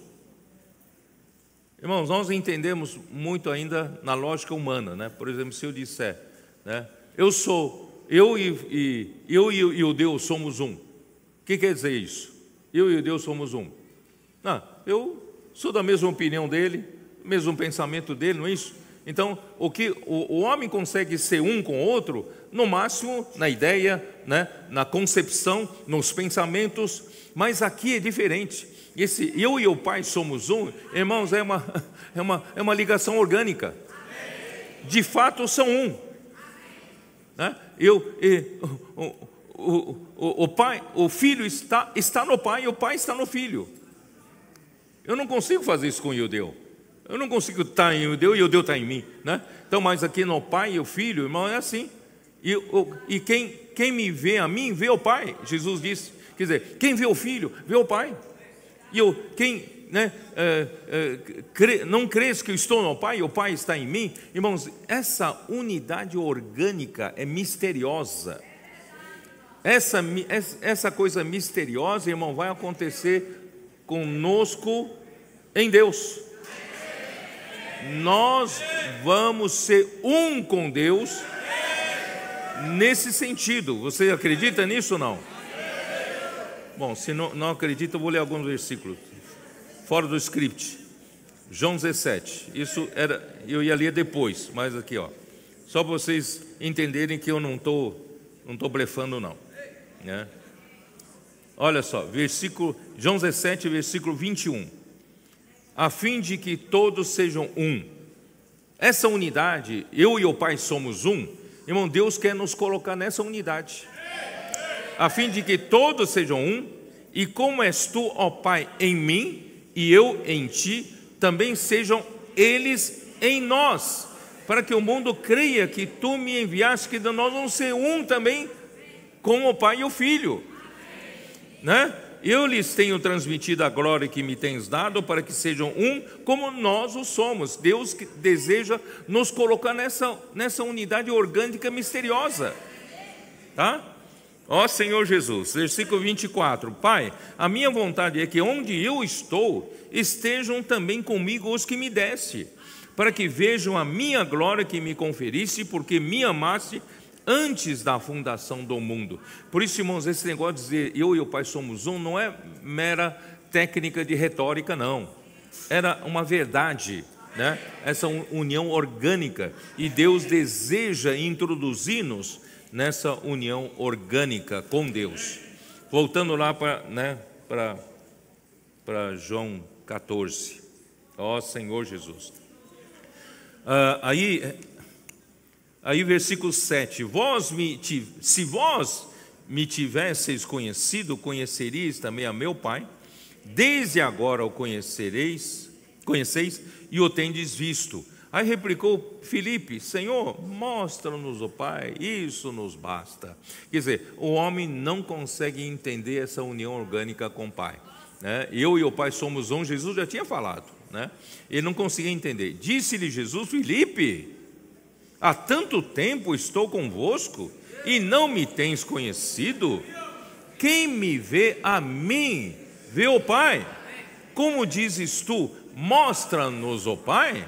Irmãos, nós entendemos muito ainda na lógica humana, né? Por exemplo, se eu disser, né? Eu sou, eu e, e eu e, e, o Deus somos um. O que quer dizer isso? Eu e o Deus somos um. Não, eu sou da mesma opinião dele, mesmo pensamento dele, não é isso? Então, o que o, o homem consegue ser um com o outro, no máximo na ideia, né, na concepção, nos pensamentos, mas aqui é diferente. Esse eu e o Pai somos um, irmãos, é uma, *laughs* é uma, é uma ligação orgânica. De fato, são um. Né? Eu, o, o, o, o, pai, o filho está, está no pai e o pai está no filho. Eu não consigo fazer isso com o Yudeu. Eu não consigo estar em Yudeu e o Yudeu está em mim. Né? Então, mas aqui no pai e o filho, irmão, é assim. E, o, e quem, quem me vê a mim, vê o pai. Jesus disse. Quer dizer, quem vê o filho, vê o pai. E eu, quem né, é, é, crê, não crês que eu estou no Pai e o Pai está em mim, irmãos, essa unidade orgânica é misteriosa. Essa, essa coisa misteriosa, irmão, vai acontecer conosco em Deus. Nós vamos ser um com Deus nesse sentido. Você acredita nisso ou não? Bom, se não, não acredita, eu vou ler alguns versículos. Fora do script. João 17. Isso era, eu ia ler depois, mas aqui, ó. Só para vocês entenderem que eu não estou não tô blefando, não. Né? Olha só, versículo, João 17, versículo 21. A fim de que todos sejam um. Essa unidade, eu e o Pai somos um, irmão, Deus quer nos colocar nessa unidade. A fim de que todos sejam um, e como és tu, ó Pai, em mim, e eu em ti, também sejam eles em nós, para que o mundo creia que tu me enviaste, que nós vamos ser um também com o Pai e o Filho né? Eu lhes tenho transmitido a glória que me tens dado para que sejam um como nós o somos. Deus deseja nos colocar nessa, nessa unidade orgânica misteriosa. Tá? Ó Senhor Jesus, versículo 24: Pai, a minha vontade é que onde eu estou estejam também comigo os que me deste, para que vejam a minha glória que me conferiste, porque me amaste antes da fundação do mundo. Por isso, irmãos, esse negócio de dizer eu e o Pai somos um não é mera técnica de retórica, não. Era uma verdade, né? essa união orgânica. E Deus deseja introduzir-nos nessa união orgânica com Deus. Voltando lá para né, João 14. Ó Senhor Jesus. Uh, aí Aí, versículo 7: vós me, Se vós me tivesseis conhecido, conheceríeis também a meu Pai. Desde agora o conhecereis, conheceis e o tendes visto. Aí replicou Filipe: Senhor, mostra-nos o Pai, isso nos basta. Quer dizer, o homem não consegue entender essa união orgânica com o Pai. Né? Eu e o Pai somos um, Jesus já tinha falado. Né? Ele não conseguia entender. Disse-lhe Jesus: Filipe, Há tanto tempo estou convosco e não me tens conhecido? Quem me vê a mim, vê o Pai. Como dizes tu, mostra-nos o Pai?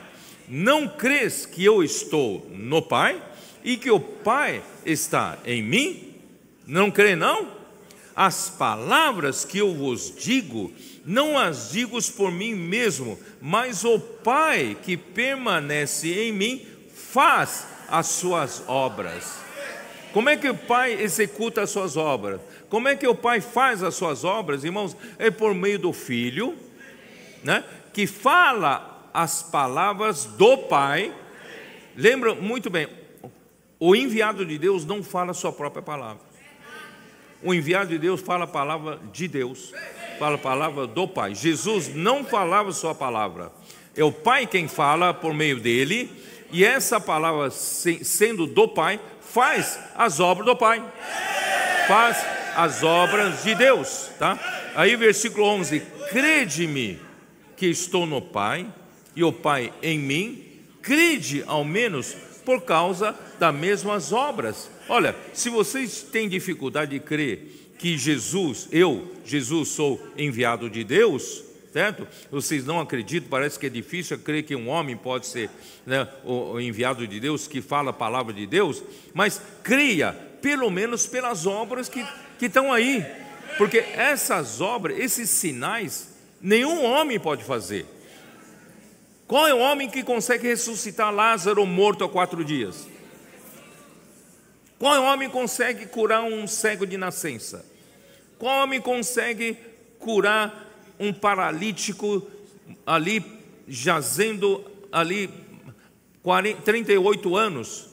Não crês que eu estou no Pai e que o Pai está em mim? Não crê, não? As palavras que eu vos digo, não as digo por mim mesmo, mas o Pai que permanece em mim faz as suas obras. Como é que o Pai executa as suas obras? Como é que o Pai faz as suas obras, irmãos? É por meio do Filho, né? que fala as palavras do Pai. Lembra muito bem, o enviado de Deus não fala a sua própria palavra. O enviado de Deus fala a palavra de Deus, fala a palavra do Pai. Jesus não falava sua palavra, é o Pai quem fala por meio dele e essa palavra, sendo do Pai, faz as obras do Pai. Faz as obras de Deus, tá? Aí versículo 11: Crede-me que estou no Pai e o Pai em mim. Crede ao menos por causa das mesmas obras. Olha, se vocês têm dificuldade de crer que Jesus, eu, Jesus, sou enviado de Deus, Vocês não acreditam, parece que é difícil crer que um homem pode ser né, o enviado de Deus, que fala a palavra de Deus, mas creia, pelo menos pelas obras que, que estão aí, porque essas obras, esses sinais, nenhum homem pode fazer. Qual é o homem que consegue ressuscitar Lázaro morto há quatro dias? Qual homem consegue curar um cego de nascença? Qual homem consegue curar um paralítico ali jazendo ali 40, 38 anos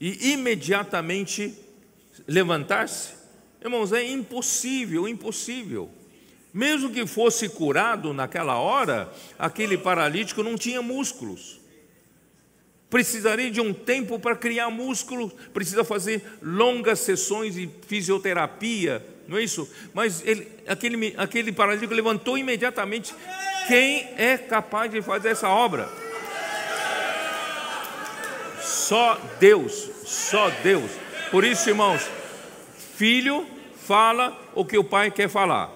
e imediatamente levantar-se? Irmãos, é impossível, impossível. Mesmo que fosse curado naquela hora, aquele paralítico não tinha músculos. Precisaria de um tempo para criar músculos, precisa fazer longas sessões de fisioterapia, não é isso? Mas ele, aquele, aquele paralítico levantou imediatamente. Quem é capaz de fazer essa obra? Só Deus, só Deus. Por isso, irmãos, filho fala o que o pai quer falar.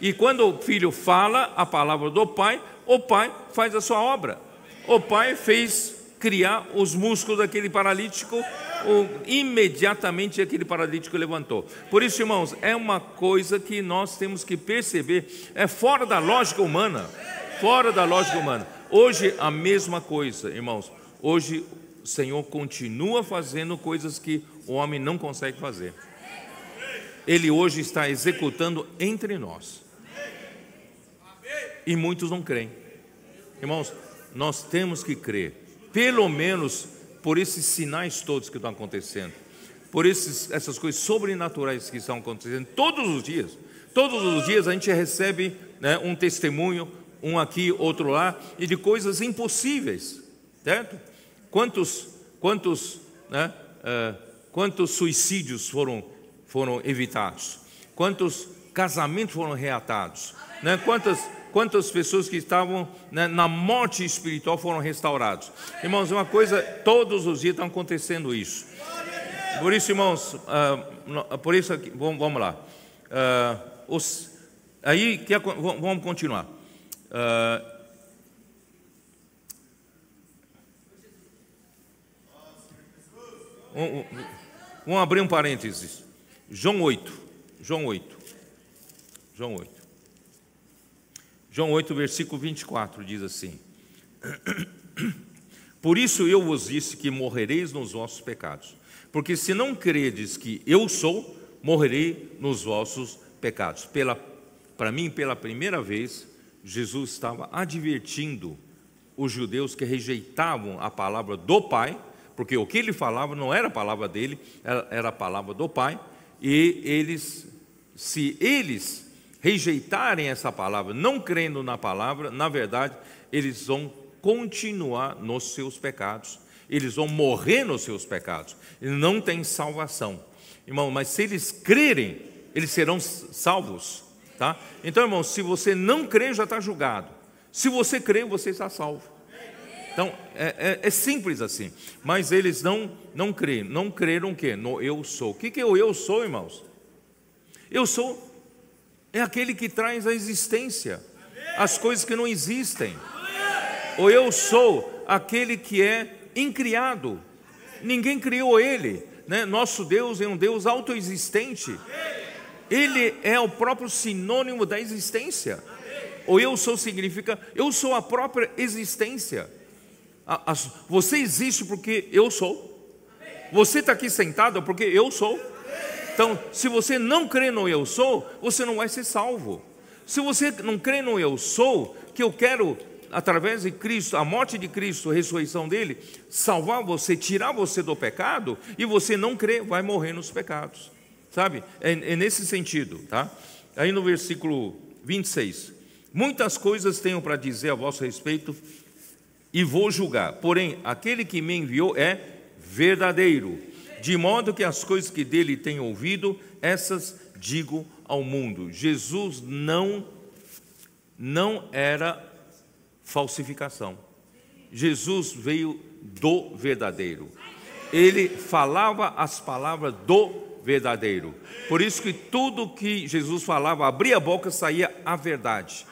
E quando o filho fala a palavra do pai, o pai faz a sua obra. O pai fez criar os músculos daquele paralítico, o, imediatamente aquele paralítico levantou. Por isso, irmãos, é uma coisa que nós temos que perceber, é fora da lógica humana, fora da lógica humana. Hoje a mesma coisa, irmãos. Hoje o Senhor continua fazendo coisas que o homem não consegue fazer. Ele hoje está executando entre nós. E muitos não creem. Irmãos, nós temos que crer pelo menos por esses sinais todos que estão acontecendo, por esses, essas coisas sobrenaturais que estão acontecendo todos os dias. Todos os dias a gente recebe né, um testemunho, um aqui, outro lá, e de coisas impossíveis, certo? Quantos, quantos, né, uh, quantos suicídios foram, foram evitados? Quantos casamentos foram reatados? Né? Quantas quantas pessoas que estavam né, na morte espiritual foram restaurados. Irmãos, uma coisa, todos os dias está acontecendo isso. Por isso, irmãos, uh, por isso aqui, vamos, vamos lá. Uh, os, aí, que, vamos continuar. Uh, Vamos abrir um parênteses. João 8. João 8. João 8. João 8, versículo 24 diz assim: *coughs* Por isso eu vos disse que morrereis nos vossos pecados, porque se não credes que eu sou, morrerei nos vossos pecados. Pela para mim, pela primeira vez, Jesus estava advertindo os judeus que rejeitavam a palavra do Pai, porque o que ele falava não era a palavra dele, era a palavra do Pai, e eles, se eles rejeitarem essa palavra, não crendo na palavra, na verdade, eles vão continuar nos seus pecados, eles vão morrer nos seus pecados, eles não têm salvação. Irmão, mas se eles crerem, eles serão salvos. Tá? Então, irmão, se você não crê, já está julgado. Se você crê, você está salvo. Então, é, é, é, simples assim. Mas eles não, não creem. Não creram o quê? No eu sou. O que, que é o eu sou, irmãos? Eu sou é aquele que traz a existência, as coisas que não existem. Ou eu sou aquele que é incriado, ninguém criou ele. Né? Nosso Deus é um Deus autoexistente, ele é o próprio sinônimo da existência. Ou eu sou significa eu sou a própria existência. Você existe porque eu sou. Você está aqui sentado porque eu sou. Então, se você não crê no eu sou, você não vai ser salvo. Se você não crê no eu sou, que eu quero, através de Cristo, a morte de Cristo, a ressurreição dele, salvar você, tirar você do pecado, e você não crê, vai morrer nos pecados. Sabe? É, é nesse sentido, tá? Aí no versículo 26. Muitas coisas tenho para dizer a vosso respeito e vou julgar. Porém, aquele que me enviou é verdadeiro de modo que as coisas que dele tenho ouvido, essas digo ao mundo. Jesus não não era falsificação. Jesus veio do verdadeiro. Ele falava as palavras do verdadeiro. Por isso que tudo que Jesus falava, abria a boca, saía a verdade.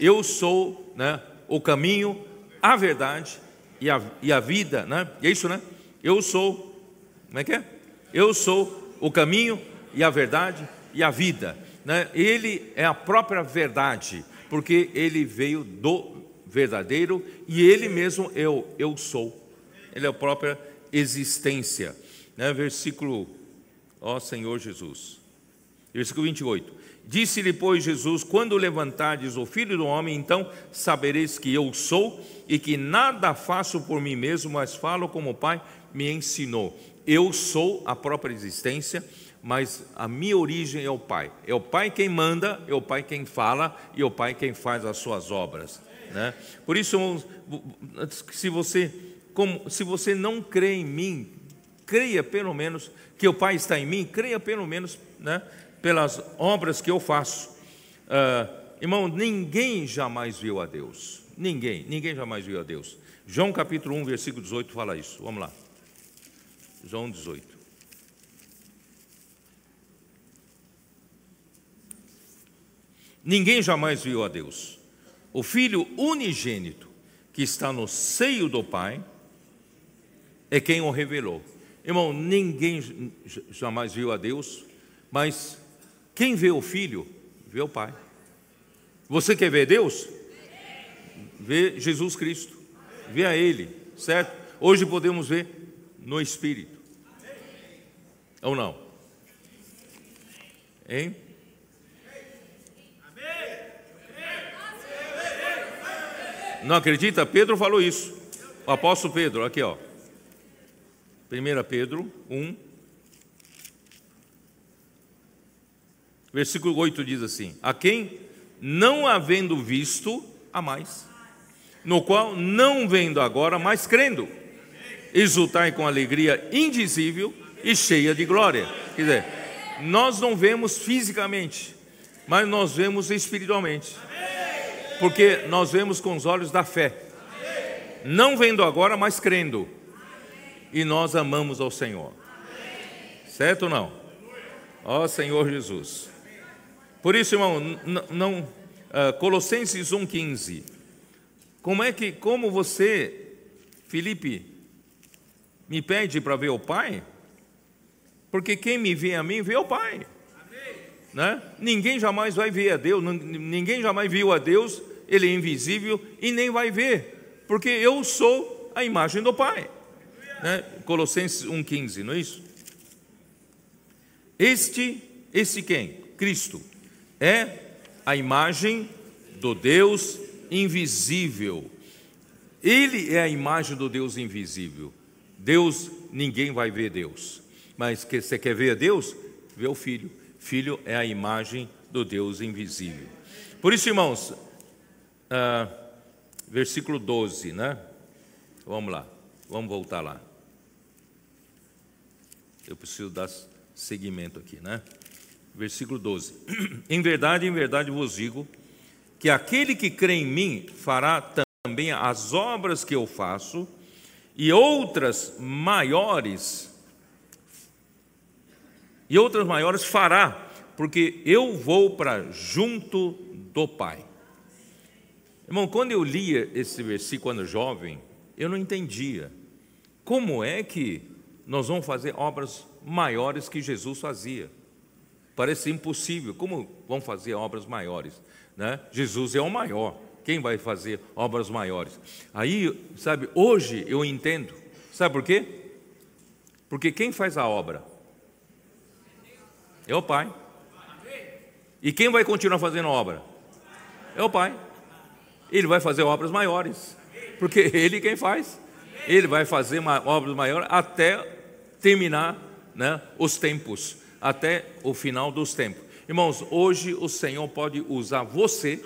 Eu sou né, o caminho, a verdade e a, e a vida, né? E é isso, né? Eu sou, como é que é? Eu sou o caminho e a verdade e a vida. Né? Ele é a própria verdade, porque ele veio do verdadeiro e ele mesmo eu, eu sou. Ele é a própria existência. Né? Versículo, ó Senhor Jesus. Versículo 28. Disse-lhe, pois, Jesus: Quando levantardes o filho do homem, então sabereis que eu sou e que nada faço por mim mesmo, mas falo como o Pai me ensinou. Eu sou a própria existência, mas a minha origem é o Pai. É o Pai quem manda, é o Pai quem fala e é o Pai quem faz as suas obras. Né? Por isso, se você, como, se você não crê em mim, creia pelo menos que o Pai está em mim, creia pelo menos né, pelas obras que eu faço. Uh, irmão, ninguém jamais viu a Deus. Ninguém, ninguém jamais viu a Deus. João capítulo 1, versículo 18 fala isso. Vamos lá. João 18. Ninguém jamais viu a Deus. O Filho unigênito que está no seio do Pai é quem o revelou. Irmão, ninguém jamais viu a Deus, mas quem vê o Filho, vê o Pai. Você quer ver Deus? Vê Jesus Cristo, vê a Ele, certo? Hoje podemos ver no Espírito. Ou não? Hein? Não acredita? Pedro falou isso. O apóstolo Pedro, aqui ó. 1 Pedro 1, versículo 8 diz assim: A quem não havendo visto, a mais, no qual não vendo agora, mas crendo, exultai com alegria indizível e cheia de glória. Quer dizer, nós não vemos fisicamente, mas nós vemos espiritualmente. Porque nós vemos com os olhos da fé. Não vendo agora, mas crendo. E nós amamos ao Senhor. Certo ou não? Ó Senhor Jesus. Por isso, irmão, não, uh, Colossenses 1,15. Como é que, como você, Felipe, me pede para ver o Pai? Porque quem me vê a mim, vê o Pai. Né? Ninguém jamais vai ver a Deus, ninguém jamais viu a Deus, Ele é invisível e nem vai ver, porque eu sou a imagem do Pai. Né? Colossenses 1,15, não é isso? Este, este quem? Cristo, é a imagem do Deus invisível. Ele é a imagem do Deus invisível. Deus, ninguém vai ver Deus. Mas que você quer ver a Deus? Vê o Filho. Filho é a imagem do Deus invisível. Por isso, irmãos, ah, versículo 12, né? Vamos lá, vamos voltar lá. Eu preciso dar seguimento aqui, né? Versículo 12: *clears throat* Em verdade, em verdade vos digo que aquele que crê em mim fará também as obras que eu faço, e outras maiores e outras maiores fará, porque eu vou para junto do Pai. Irmão, quando eu lia esse versículo quando jovem, eu não entendia. Como é que nós vamos fazer obras maiores que Jesus fazia? Parece impossível. Como vão fazer obras maiores? Né? Jesus é o maior. Quem vai fazer obras maiores? Aí, sabe, hoje eu entendo. Sabe por quê? Porque quem faz a obra? É o Pai. E quem vai continuar fazendo obra? É o Pai. Ele vai fazer obras maiores, porque *laughs* Ele quem faz. Ele vai fazer obras maiores até terminar né, os tempos, até o final dos tempos. Irmãos, hoje o Senhor pode usar você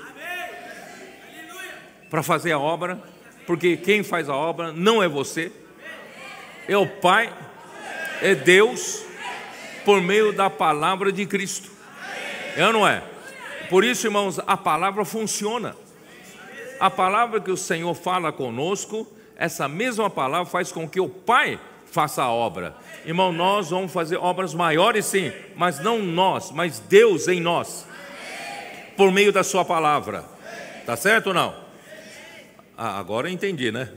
para fazer a obra, porque quem faz a obra não é você, é o Pai, é Deus por meio da palavra de Cristo. É ou não é? Por isso, irmãos, a palavra funciona. A palavra que o Senhor fala conosco, essa mesma palavra faz com que o Pai faça a obra. Irmão, nós vamos fazer obras maiores sim, mas não nós, mas Deus em nós, por meio da Sua palavra. Tá certo ou não? Ah, agora eu entendi, né?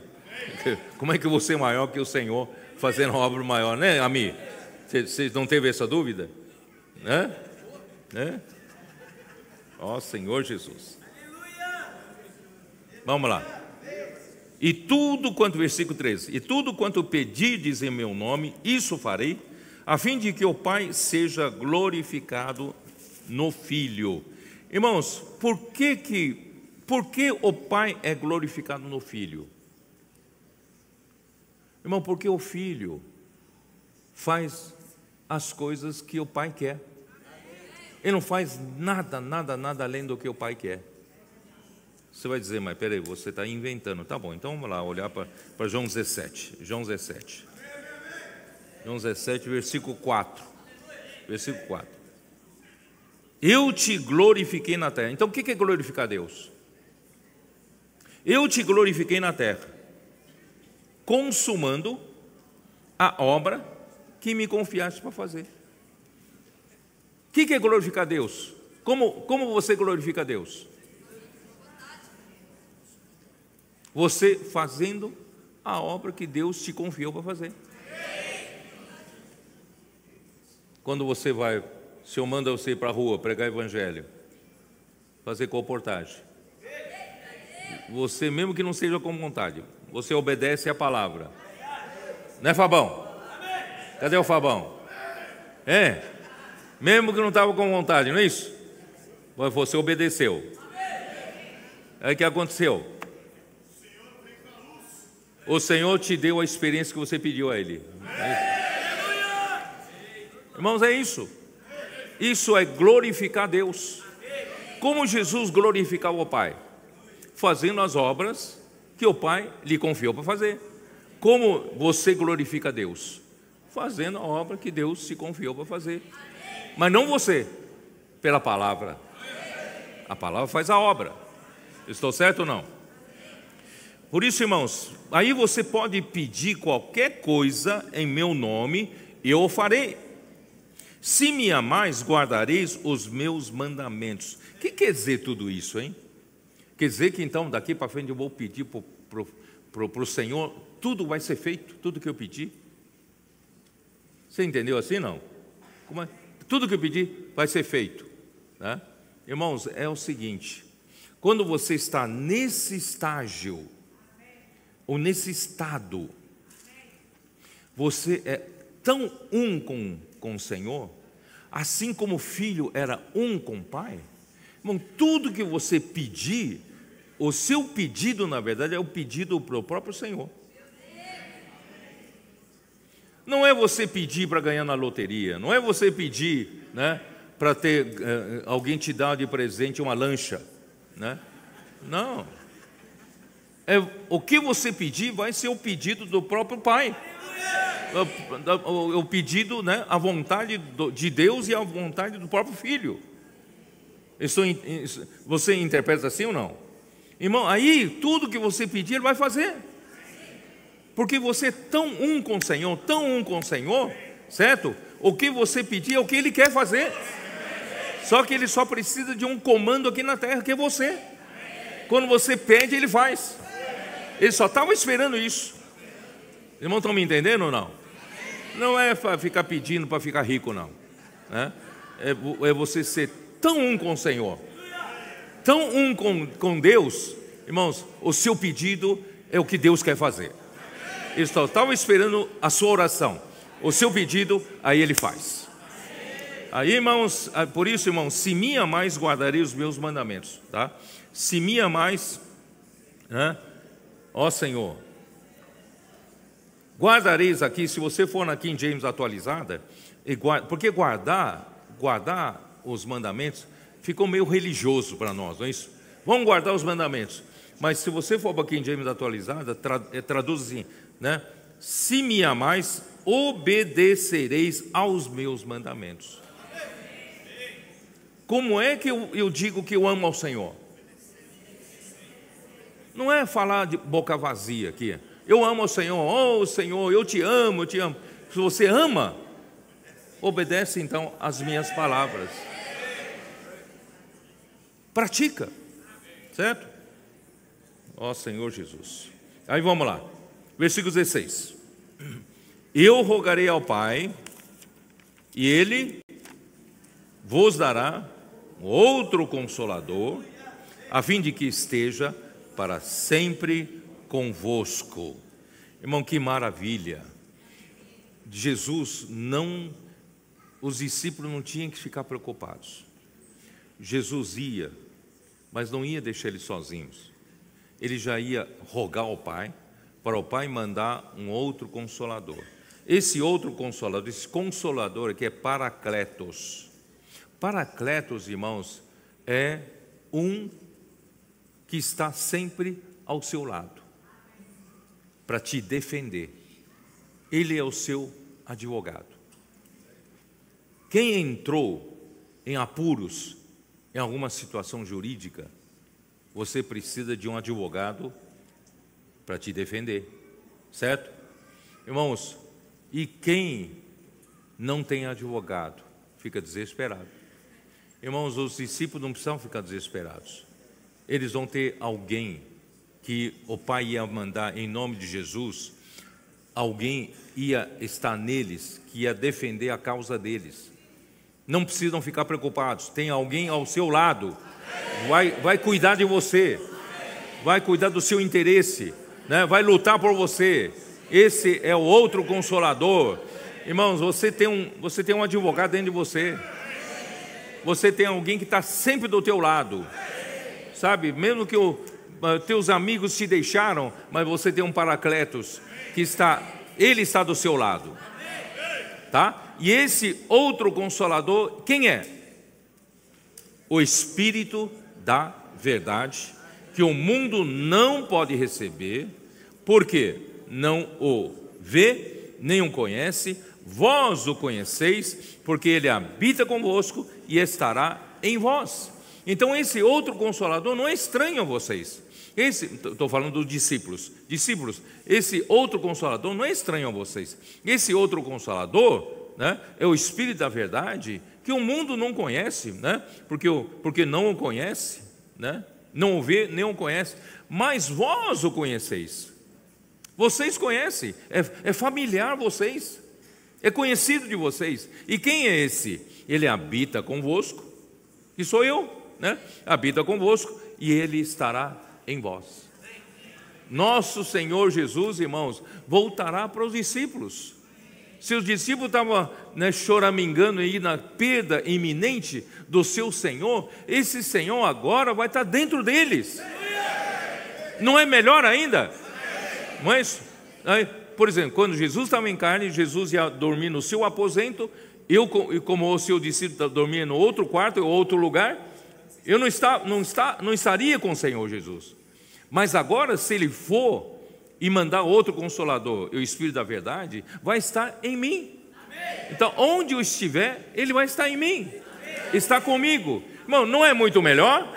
*laughs* Como é que você é maior que o Senhor fazendo obra maior, né, Ami? Vocês não teve essa dúvida? Né? né? Ó Senhor Jesus. Vamos lá. E tudo quanto, versículo 13: E tudo quanto pedirdes em meu nome, isso farei, a fim de que o Pai seja glorificado no Filho. Irmãos, por que que, por que o Pai é glorificado no Filho? Irmão, porque o Filho faz as coisas que o Pai quer. Ele não faz nada, nada, nada além do que o Pai quer. Você vai dizer, mas peraí, você está inventando. Tá bom, então vamos lá, olhar para João 17. João 17. João 17, versículo 4. Versículo 4. Eu te glorifiquei na terra. Então o que é glorificar Deus? Eu te glorifiquei na terra, consumando a obra que me confiaste para fazer que, que é glorificar Deus? Como, como você glorifica Deus? Você fazendo a obra que Deus te confiou para fazer. Quando você vai, o Senhor manda você ir para a rua pregar evangelho, fazer comportagem. Você, mesmo que não seja com vontade, você obedece à palavra. Né, Fabão? Cadê o Fabão? É? Mesmo que não estava com vontade, não é isso? Mas você obedeceu. Aí o que aconteceu? O Senhor te deu a experiência que você pediu a Ele. É Irmãos, é isso. Isso é glorificar Deus. Como Jesus glorificava o Pai? Fazendo as obras que o Pai lhe confiou para fazer. Como você glorifica Deus? Fazendo a obra que Deus se confiou para fazer mas não você, pela palavra. A palavra faz a obra. Estou certo ou não? Por isso, irmãos, aí você pode pedir qualquer coisa em meu nome, eu o farei. Se me amais, guardareis os meus mandamentos. O que quer dizer tudo isso, hein? Quer dizer que então daqui para frente eu vou pedir para o Senhor, tudo vai ser feito, tudo que eu pedi. Você entendeu assim não? É? Tudo que eu pedir vai ser feito. Né? Irmãos, é o seguinte: quando você está nesse estágio, ou nesse estado, você é tão um com, com o Senhor, assim como o filho era um com o pai, irmão, tudo que você pedir, o seu pedido, na verdade, é o pedido para o próprio Senhor. Não é você pedir para ganhar na loteria, não é você pedir né, para ter uh, alguém te dar de presente uma lancha. Né? Não. É, o que você pedir vai ser o pedido do próprio Pai. O, o, o pedido, né, a vontade do, de Deus e a vontade do próprio Filho. Isso, você interpreta assim ou não? Irmão, aí tudo que você pedir, ele vai fazer porque você é tão um com o Senhor, tão um com o Senhor, certo? O que você pedir é o que Ele quer fazer. Só que Ele só precisa de um comando aqui na terra, que é você. Quando você pede, Ele faz. Ele só estava esperando isso. Irmãos, estão me entendendo ou não? Não é para ficar pedindo para ficar rico, não. Né? É, é você ser tão um com o Senhor, tão um com, com Deus, irmãos, o seu pedido é o que Deus quer fazer. Eles só estavam esperando a sua oração. O seu pedido, aí ele faz. Aí, irmãos, ah, por isso, irmãos, se me amais, guardarei os meus mandamentos, tá? Se me amais, né? ó Senhor, guardareis aqui, se você for na King James atualizada, porque guardar, guardar os mandamentos ficou meio religioso para nós, não é isso? Vamos guardar os mandamentos. Mas se você for para a King James atualizada, eh, traduz assim: né? Se me amais, obedecereis aos meus mandamentos. Como é que eu, eu digo que eu amo ao Senhor? Não é falar de boca vazia aqui. Eu amo o Senhor, oh Senhor, eu te amo, eu te amo. Se você ama, obedece então às minhas palavras. Pratica, certo? Ó Senhor Jesus. Aí vamos lá, versículo 16: Eu rogarei ao Pai, e Ele vos dará outro consolador, a fim de que esteja para sempre convosco. Irmão, que maravilha! Jesus não, os discípulos não tinham que ficar preocupados. Jesus ia, mas não ia deixar eles sozinhos. Ele já ia rogar ao Pai, para o Pai mandar um outro consolador. Esse outro consolador, esse consolador aqui é Paracletos. Paracletos, irmãos, é um que está sempre ao seu lado para te defender. Ele é o seu advogado. Quem entrou em apuros em alguma situação jurídica, você precisa de um advogado para te defender, certo? Irmãos, e quem não tem advogado fica desesperado. Irmãos, os discípulos não precisam ficar desesperados. Eles vão ter alguém que o Pai ia mandar em nome de Jesus, alguém ia estar neles que ia defender a causa deles. Não precisam ficar preocupados, tem alguém ao seu lado, vai, vai cuidar de você, vai cuidar do seu interesse, né? vai lutar por você. Esse é o outro consolador. Irmãos, você tem um, você tem um advogado dentro de você. Você tem alguém que está sempre do teu lado. Sabe, mesmo que o, ah, teus amigos te deixaram, mas você tem um Paracletos que está, ele está do seu lado. Tá? E esse outro consolador, quem é? O Espírito da verdade, que o mundo não pode receber, porque não o vê, nem o conhece, vós o conheceis, porque ele habita convosco e estará em vós. Então, esse outro consolador não é estranho a vocês. Esse, estou falando dos discípulos. Discípulos, esse outro consolador não é estranho a vocês. Esse outro consolador né, é o Espírito da verdade que o mundo não conhece, né, porque, porque não o conhece, né, não o vê, nem o conhece, mas vós o conheceis. Vocês conhecem, é, é familiar vocês, é conhecido de vocês. E quem é esse? Ele habita convosco, que sou eu, né? Habita convosco e ele estará em vós. Nosso Senhor Jesus, irmãos, voltará para os discípulos. Se os discípulos estavam né, choramingando aí na perda iminente do seu Senhor, esse Senhor agora vai estar dentro deles. Não é melhor ainda? Não é isso? Por exemplo, quando Jesus estava em carne, Jesus ia dormir no seu aposento, eu, como o seu discípulo dormia no outro quarto ou outro lugar, eu não, está, não, está, não estaria com o Senhor Jesus. Mas agora, se Ele for e mandar outro consolador, o Espírito da Verdade, vai estar em mim. Então, onde eu estiver, Ele vai estar em mim, está comigo. Irmão, não é muito melhor?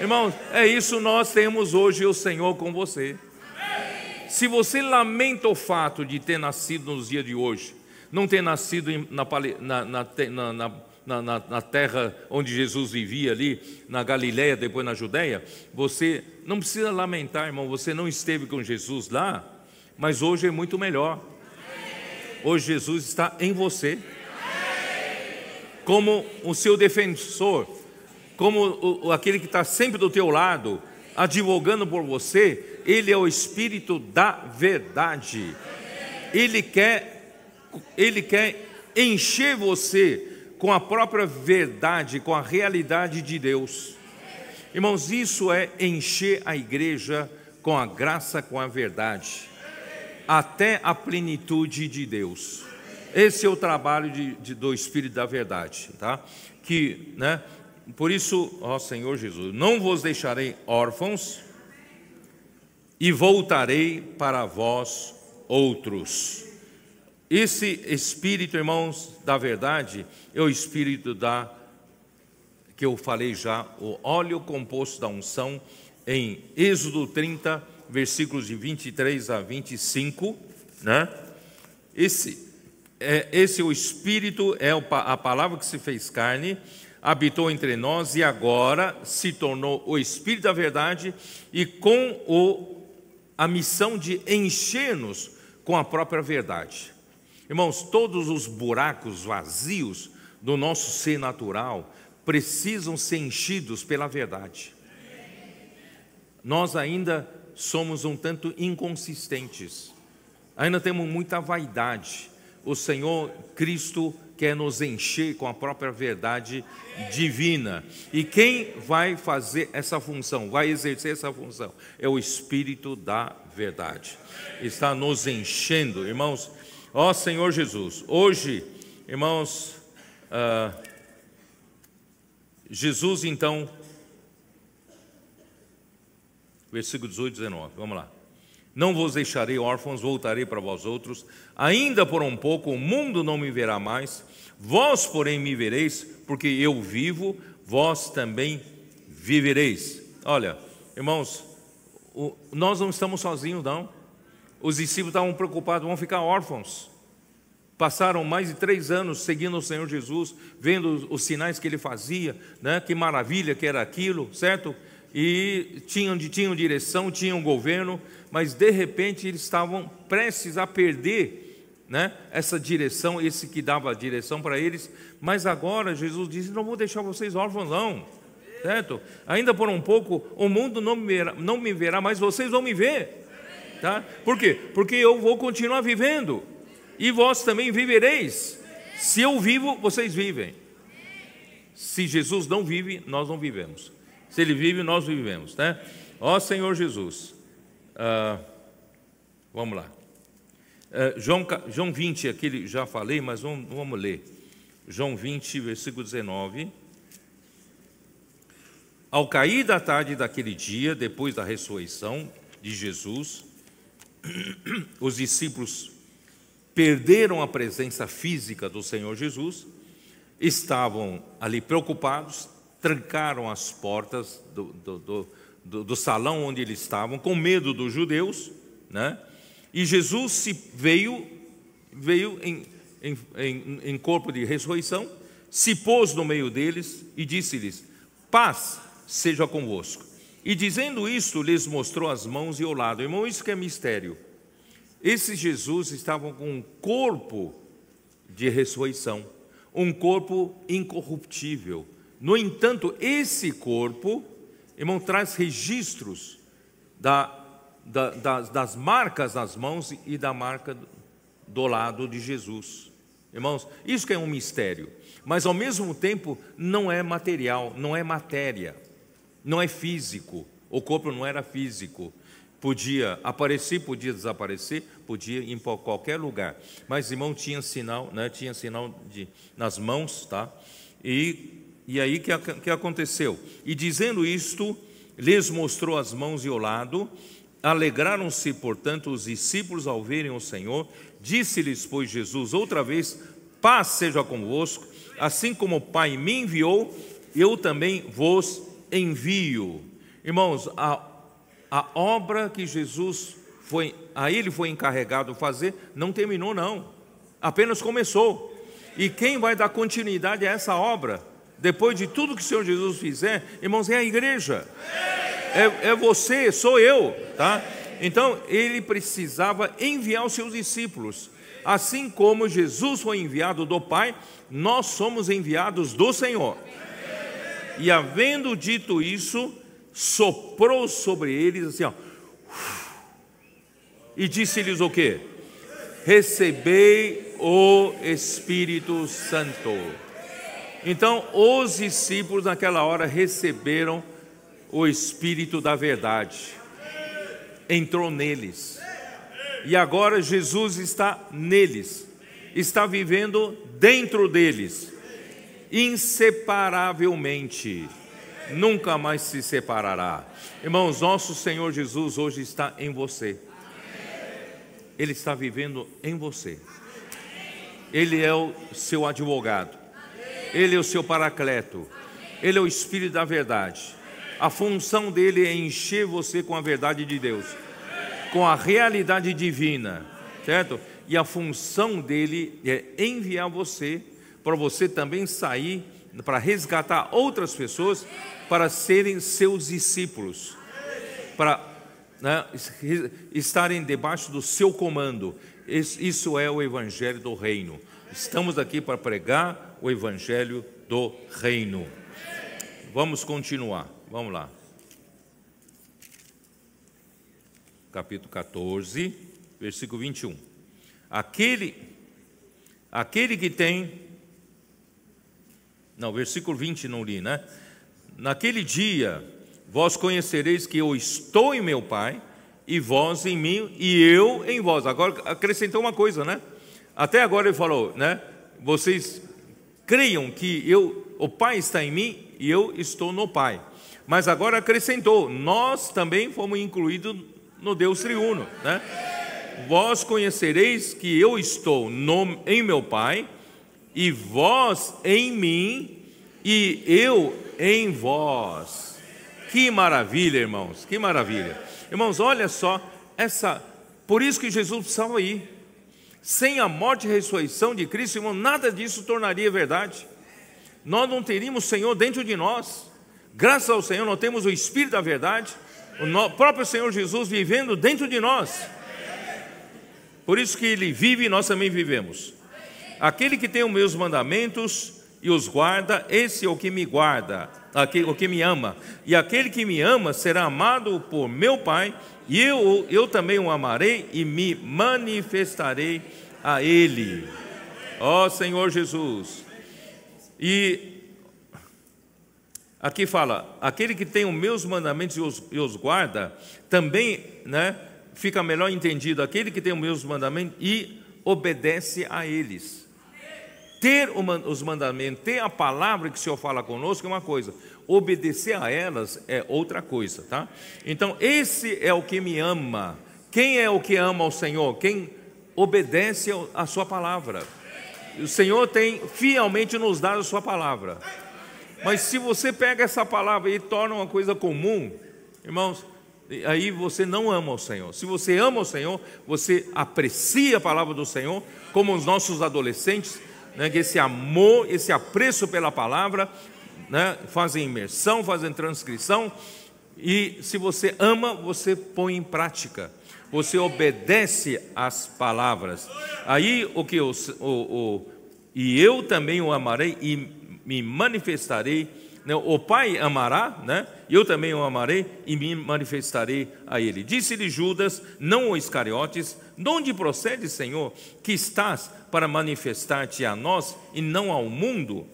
Irmãos, é isso nós temos hoje o Senhor com você. Se você lamenta o fato de ter nascido nos dias de hoje, não ter nascido na, na, na, na terra onde Jesus vivia ali, na Galiléia, depois na Judéia, você não precisa lamentar, irmão, você não esteve com Jesus lá, mas hoje é muito melhor. Hoje Jesus está em você, como o seu defensor, como o, aquele que está sempre do teu lado, advogando por você, ele é o Espírito da verdade. Ele quer, ele quer encher você com a própria verdade, com a realidade de Deus. Irmãos, isso é encher a igreja com a graça, com a verdade, até a plenitude de Deus. Esse é o trabalho de, de, do Espírito da Verdade, tá? Que, né? Por isso, ó Senhor Jesus, não vos deixarei órfãos e voltarei para vós outros. Esse espírito, irmãos, da verdade, é o espírito da que eu falei já, o óleo composto da unção em Êxodo 30, versículos de 23 a 25, né? Esse é, esse o Espírito, é a palavra que se fez carne, habitou entre nós e agora se tornou o Espírito da verdade e com o, a missão de encher-nos com a própria verdade. Irmãos, todos os buracos vazios do nosso ser natural precisam ser enchidos pela verdade. Nós ainda somos um tanto inconsistentes, ainda temos muita vaidade. O Senhor Cristo quer nos encher com a própria verdade divina. E quem vai fazer essa função, vai exercer essa função, é o Espírito da verdade. Está nos enchendo, irmãos. Ó Senhor Jesus, hoje, irmãos, uh, Jesus então, versículo 18 e 19, vamos lá. Não vos deixarei órfãos, voltarei para vós outros. Ainda por um pouco o mundo não me verá mais, vós, porém, me vereis, porque eu vivo, vós também vivereis. Olha, irmãos, nós não estamos sozinhos, não. Os discípulos estavam preocupados, vão ficar órfãos. Passaram mais de três anos seguindo o Senhor Jesus, vendo os sinais que ele fazia, né? que maravilha que era aquilo, certo? E tinham, tinham direção, tinham governo, mas de repente eles estavam prestes a perder né, essa direção, esse que dava a direção para eles, mas agora Jesus disse: Não vou deixar vocês órfãos, não, certo? Ainda por um pouco o mundo não me verá, não me verá mas vocês vão me ver, tá? Por quê? Porque eu vou continuar vivendo e vós também vivereis. Se eu vivo, vocês vivem. Se Jesus não vive, nós não vivemos. Se ele vive, nós vivemos, né? Ó Senhor Jesus. Ah, vamos lá. Ah, João, João 20, aquele já falei, mas vamos, vamos ler. João 20, versículo 19. Ao cair da tarde daquele dia, depois da ressurreição de Jesus, *clears throat* os discípulos perderam a presença física do Senhor Jesus, estavam ali preocupados, trancaram as portas do, do, do do, do salão onde eles estavam, com medo dos judeus, né? E Jesus se veio, veio em, em, em, em corpo de ressurreição, se pôs no meio deles e disse-lhes: Paz seja convosco. E dizendo isto, lhes mostrou as mãos e o lado. Irmão, isso que é mistério. Esses Jesus estavam com um corpo de ressurreição, um corpo incorruptível. No entanto, esse corpo irmão, traz registros da, da, das, das marcas nas mãos e da marca do lado de Jesus. Irmãos, isso que é um mistério, mas ao mesmo tempo não é material, não é matéria, não é físico. O corpo não era físico. Podia aparecer, podia desaparecer, podia ir em qualquer lugar. Mas irmão tinha sinal, né? Tinha sinal de, nas mãos, tá? E e aí que, que aconteceu? E dizendo isto, lhes mostrou as mãos e o lado. Alegraram-se, portanto, os discípulos ao verem o Senhor. Disse-lhes, pois, Jesus outra vez: Paz seja convosco, assim como o Pai me enviou, eu também vos envio. Irmãos, a, a obra que Jesus foi, a ele foi encarregado fazer, não terminou, não, apenas começou. E quem vai dar continuidade a essa obra? Depois de tudo que o Senhor Jesus fizer, irmãos, é a igreja. É, é você, sou eu, tá? Então, ele precisava enviar os seus discípulos. Assim como Jesus foi enviado do Pai, nós somos enviados do Senhor. E havendo dito isso, soprou sobre eles assim, ó, e disse-lhes o que? Recebei o Espírito Santo. Então, os discípulos naquela hora receberam o Espírito da verdade, entrou neles, e agora Jesus está neles, está vivendo dentro deles, inseparavelmente, nunca mais se separará. Irmãos, nosso Senhor Jesus hoje está em você, Ele está vivendo em você, Ele é o seu advogado. Ele é o seu paracleto. Ele é o Espírito da verdade. A função dele é encher você com a verdade de Deus. com a realidade divina, certo? E a função dele é enviar você para você também sair para resgatar outras pessoas para serem seus discípulos, para né, estarem debaixo do seu comando. Isso é o Evangelho do Reino. Estamos aqui para pregar o Evangelho do Reino. Vamos continuar, vamos lá. Capítulo 14, versículo 21. Aquele, aquele que tem não, versículo 20 não li, né? Naquele dia vós conhecereis que eu estou em meu Pai, e vós em mim, e eu em vós. Agora acrescentou uma coisa, né? Até agora ele falou, né? Vocês creiam que eu, o Pai está em mim e eu estou no Pai. Mas agora acrescentou, nós também fomos incluídos no Deus triuno, né? Vós conhecereis que eu estou no, em meu Pai, e vós em mim, e eu em vós. Que maravilha, irmãos, que maravilha. Irmãos, olha só, essa, por isso que Jesus precisava ir. Sem a morte e ressurreição de Cristo, irmão, nada disso tornaria verdade. Nós não teríamos Senhor dentro de nós. Graças ao Senhor, nós temos o Espírito da verdade, o próprio Senhor Jesus vivendo dentro de nós. Por isso que Ele vive e nós também vivemos. Aquele que tem os meus mandamentos e os guarda, esse é o que me guarda, aquele, o que me ama. E aquele que me ama será amado por meu Pai, e eu, eu também o amarei e me manifestarei a Ele. Ó Senhor Jesus. E aqui fala: aquele que tem os meus mandamentos e os, e os guarda, também né, fica melhor entendido, aquele que tem os meus mandamentos e obedece a eles. Ter os mandamentos, ter a palavra que o Senhor fala conosco é uma coisa, obedecer a elas é outra coisa, tá? Então, esse é o que me ama. Quem é o que ama ao Senhor? Quem obedece a Sua palavra. O Senhor tem fielmente nos dado a Sua palavra. Mas se você pega essa palavra e torna uma coisa comum, irmãos, aí você não ama o Senhor. Se você ama o Senhor, você aprecia a palavra do Senhor, como os nossos adolescentes né, que esse amor, esse apreço pela palavra, né, fazem imersão, fazem transcrição, e se você ama, você põe em prática, você obedece às palavras. Aí o que o, o, e eu também o amarei e me manifestarei. Né, o Pai amará, né? Eu também o amarei e me manifestarei a ele. Disse-lhe Judas, não o Iscariotes, de onde procede, Senhor, que estás para manifestar-te a nós e não ao mundo?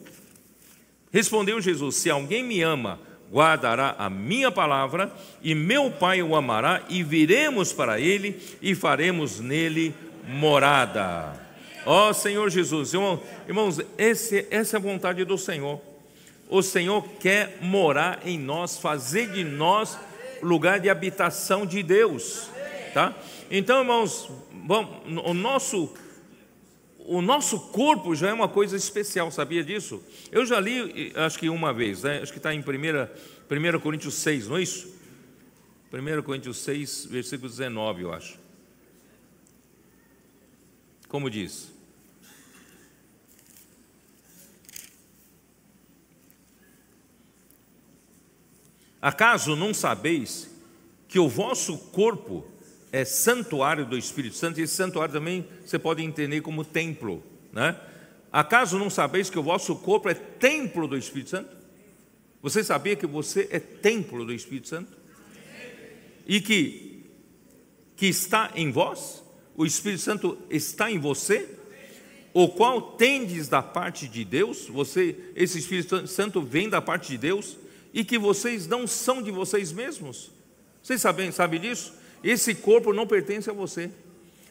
Respondeu Jesus: Se alguém me ama, guardará a minha palavra, e meu Pai o amará, e viremos para ele e faremos nele morada. Ó oh, Senhor Jesus, irmãos, esse, essa é a vontade do Senhor. O Senhor quer morar em nós, fazer de nós lugar de habitação de Deus, tá? Então, irmãos, bom, o nosso o nosso corpo já é uma coisa especial, sabia disso? Eu já li, acho que uma vez, né? acho que está em 1, 1 Coríntios 6, não é isso? 1 Coríntios 6, versículo 19, eu acho. Como diz? Acaso não sabeis que o vosso corpo é santuário do Espírito Santo, e esse santuário também você pode entender como templo, né? Acaso não sabeis que o vosso corpo é templo do Espírito Santo? Você sabia que você é templo do Espírito Santo? E que, que está em vós? O Espírito Santo está em você? O qual tendes da parte de Deus? Você, esse Espírito Santo vem da parte de Deus? E que vocês não são de vocês mesmos? Vocês sabem, sabem disso? Esse corpo não pertence a você.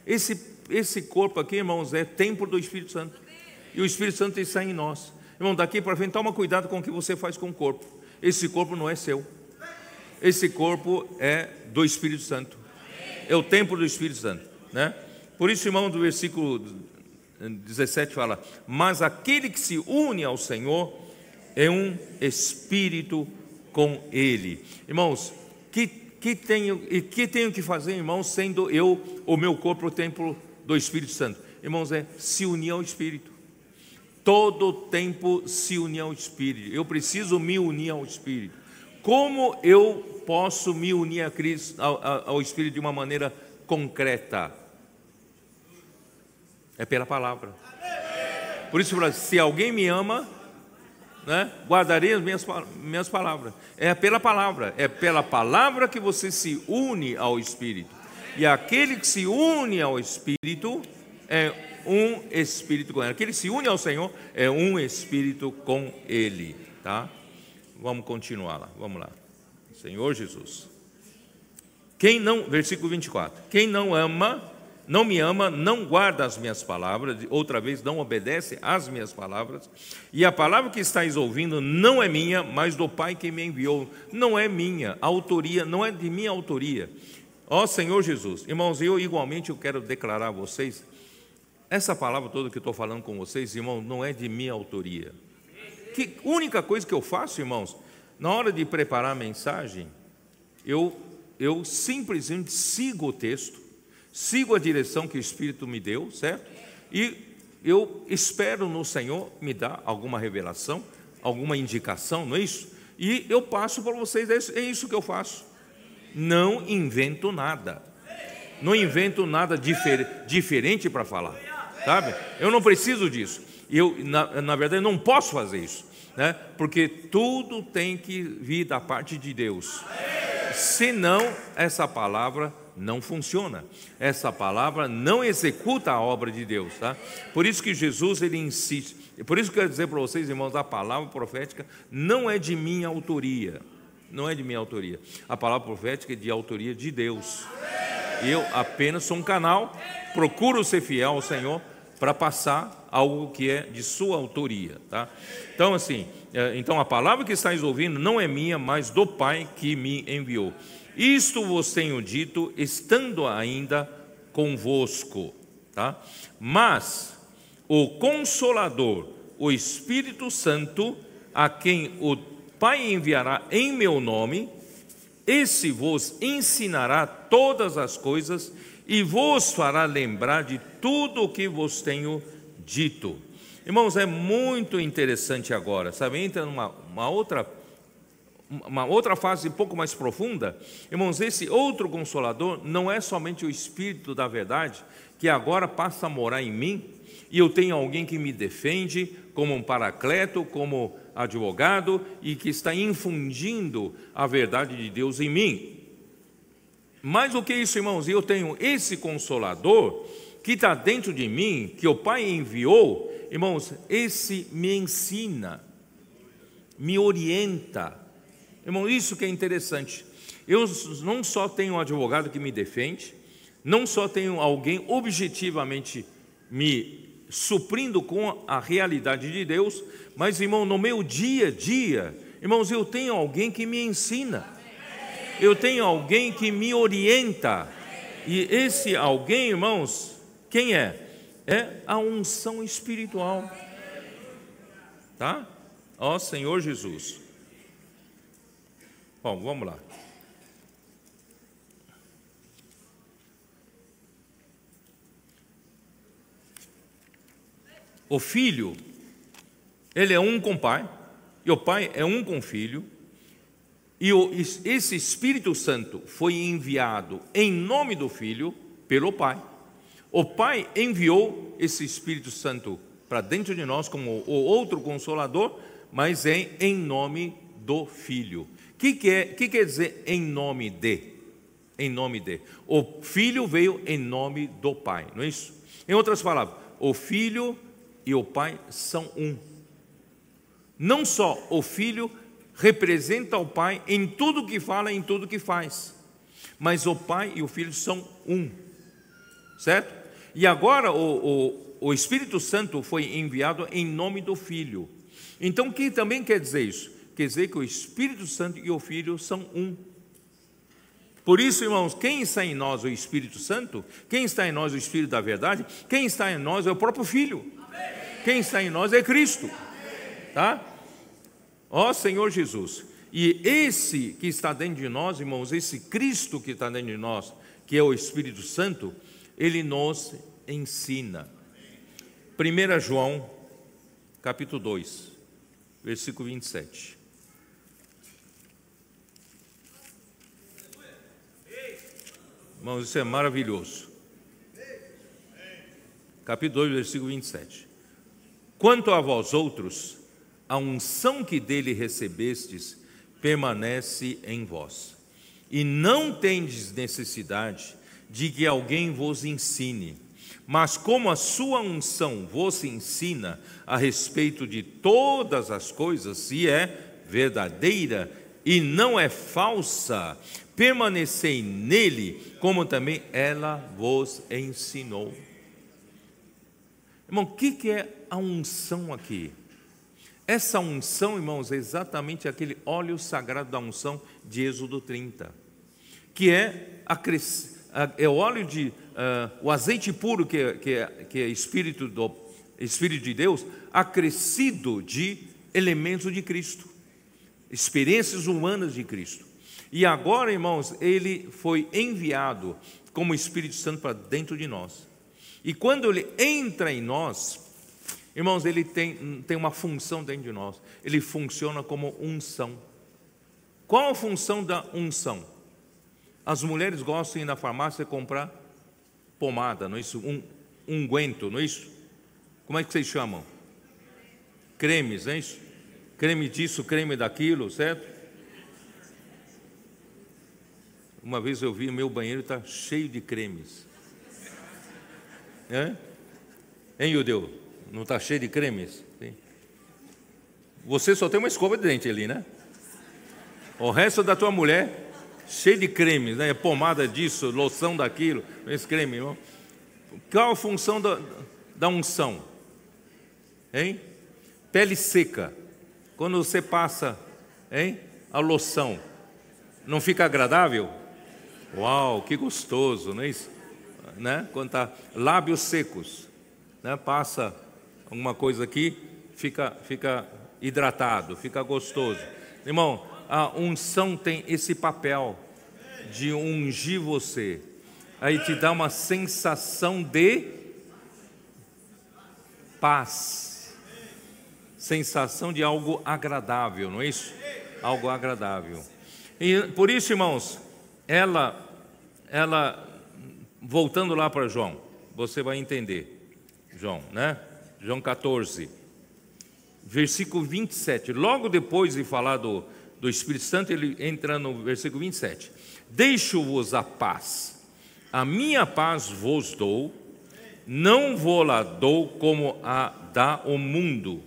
Esse, esse corpo aqui, irmãos, é templo do Espírito Santo. E o Espírito Santo está em nós. Irmão, daqui para frente, toma cuidado com o que você faz com o corpo. Esse corpo não é seu. Esse corpo é do Espírito Santo. É o templo do Espírito Santo. Né? Por isso, irmão, do versículo 17 fala: Mas aquele que se une ao Senhor é um espírito com Ele. Irmãos, que tenho, e que tenho que fazer, irmãos, sendo eu o meu corpo o templo do Espírito Santo? Irmãos, é se unir ao Espírito. Todo tempo se unir ao Espírito. Eu preciso me unir ao Espírito. Como eu posso me unir a Cristo, ao, ao Espírito de uma maneira concreta? É pela palavra. Por isso, se alguém me ama, né, guardarei as minhas, minhas palavras. É pela palavra, é pela palavra que você se une ao Espírito. E aquele que se une ao Espírito é um Espírito com ele. Aquele que se une ao Senhor é um Espírito com ele. Tá? Vamos continuar lá, vamos lá. Senhor Jesus. Quem não, versículo 24: Quem não ama não me ama, não guarda as minhas palavras, outra vez não obedece às minhas palavras, e a palavra que estáis ouvindo não é minha, mas do Pai que me enviou, não é minha, a autoria não é de minha autoria. Ó Senhor Jesus, irmãos, eu igualmente eu quero declarar a vocês, essa palavra toda que estou falando com vocês, irmãos, não é de minha autoria. Que única coisa que eu faço, irmãos, na hora de preparar a mensagem, eu, eu simplesmente sigo o texto, sigo a direção que o Espírito me deu, certo? E eu espero no Senhor me dar alguma revelação, alguma indicação, não é isso? E eu passo para vocês, é isso é que eu faço. Não invento nada. Não invento nada difer diferente para falar, sabe? Eu não preciso disso. Eu, na, na verdade, não posso fazer isso, né? Porque tudo tem que vir da parte de Deus. Senão, essa palavra não funciona. Essa palavra não executa a obra de Deus, tá? Por isso que Jesus ele insiste. Por isso que eu quero dizer para vocês, irmãos, a palavra profética não é de minha autoria. Não é de minha autoria. A palavra profética é de autoria de Deus. Eu apenas sou um canal, procuro ser fiel ao Senhor para passar algo que é de sua autoria, tá? Então assim, é, então a palavra que estáis ouvindo não é minha, mas do Pai que me enviou. Isto vos tenho dito, estando ainda convosco. Tá? Mas o Consolador, o Espírito Santo, a quem o Pai enviará em meu nome, esse vos ensinará todas as coisas e vos fará lembrar de tudo o que vos tenho dito. Irmãos, é muito interessante agora, sabe? Entra numa uma outra uma outra fase um pouco mais profunda, irmãos, esse outro consolador não é somente o Espírito da verdade, que agora passa a morar em mim, e eu tenho alguém que me defende, como um paracleto, como advogado, e que está infundindo a verdade de Deus em mim. Mais do que isso, irmãos, eu tenho esse consolador que está dentro de mim, que o Pai enviou, irmãos, esse me ensina, me orienta, Irmão, isso que é interessante. Eu não só tenho um advogado que me defende, não só tenho alguém objetivamente me suprindo com a realidade de Deus, mas, irmão, no meu dia a dia, irmãos, eu tenho alguém que me ensina, eu tenho alguém que me orienta, e esse alguém, irmãos, quem é? É a unção espiritual, tá? Ó Senhor Jesus. Bom, vamos lá. O filho, ele é um com o pai, e o pai é um com o filho, e esse Espírito Santo foi enviado em nome do filho pelo pai. O pai enviou esse Espírito Santo para dentro de nós como o outro consolador, mas é em nome do filho. Que, que, é, que quer dizer em nome de? Em nome de. O filho veio em nome do pai, não é isso? Em outras palavras, o filho e o pai são um. Não só o filho representa o pai em tudo que fala, em tudo que faz, mas o pai e o filho são um, certo? E agora o, o, o Espírito Santo foi enviado em nome do filho. Então, o que também quer dizer isso? Quer dizer que o Espírito Santo e o Filho são um. Por isso, irmãos, quem está em nós o Espírito Santo, quem está em nós o Espírito da verdade, quem está em nós é o próprio Filho. Quem está em nós é Cristo. Tá? Ó Senhor Jesus. E esse que está dentro de nós, irmãos, esse Cristo que está dentro de nós, que é o Espírito Santo, ele nos ensina. 1 João, capítulo 2, versículo 27. Irmãos, isso é maravilhoso. Capítulo 2, versículo 27. Quanto a vós outros, a unção que dele recebestes permanece em vós, e não tendes necessidade de que alguém vos ensine, mas como a sua unção vos ensina a respeito de todas as coisas, se é verdadeira e não é falsa, permanecei nele, como também ela vos ensinou. Irmão, o que é a unção aqui? Essa unção, irmãos, é exatamente aquele óleo sagrado da unção de Êxodo 30, que é, a, é o óleo de uh, o azeite puro que é, que é, que é espírito do Espírito de Deus, acrescido de elementos de Cristo, experiências humanas de Cristo. E agora, irmãos, ele foi enviado como Espírito Santo para dentro de nós. E quando ele entra em nós, irmãos, ele tem, tem uma função dentro de nós. Ele funciona como unção. Qual a função da unção? As mulheres gostam de ir na farmácia comprar pomada, não é isso? Um unguento, não é isso? Como é que vocês chamam? Cremes, não é isso? Creme disso, creme daquilo, certo? Uma vez eu vi meu banheiro está cheio de cremes. É? Hein, Judeu? Não está cheio de cremes? Sim. Você só tem uma escova de dente ali, né? O resto da tua mulher, cheio de cremes, né? Pomada disso, loção daquilo, esse creme, irmão. Qual a função da, da unção? Hein? Pele seca. Quando você passa, hein? A loção, não fica agradável? Uau, que gostoso, não é isso? Né? Quando está lábios secos, né? passa alguma coisa aqui, fica, fica hidratado, fica gostoso. Irmão, a unção tem esse papel de ungir você, aí te dá uma sensação de paz, sensação de algo agradável, não é isso? Algo agradável. E por isso, irmãos, ela, ela, voltando lá para João, você vai entender, João, né? João 14, versículo 27. Logo depois de falar do, do Espírito Santo, ele entra no versículo 27. Deixo-vos a paz, a minha paz vos dou, não vou lá dou como a dá o mundo.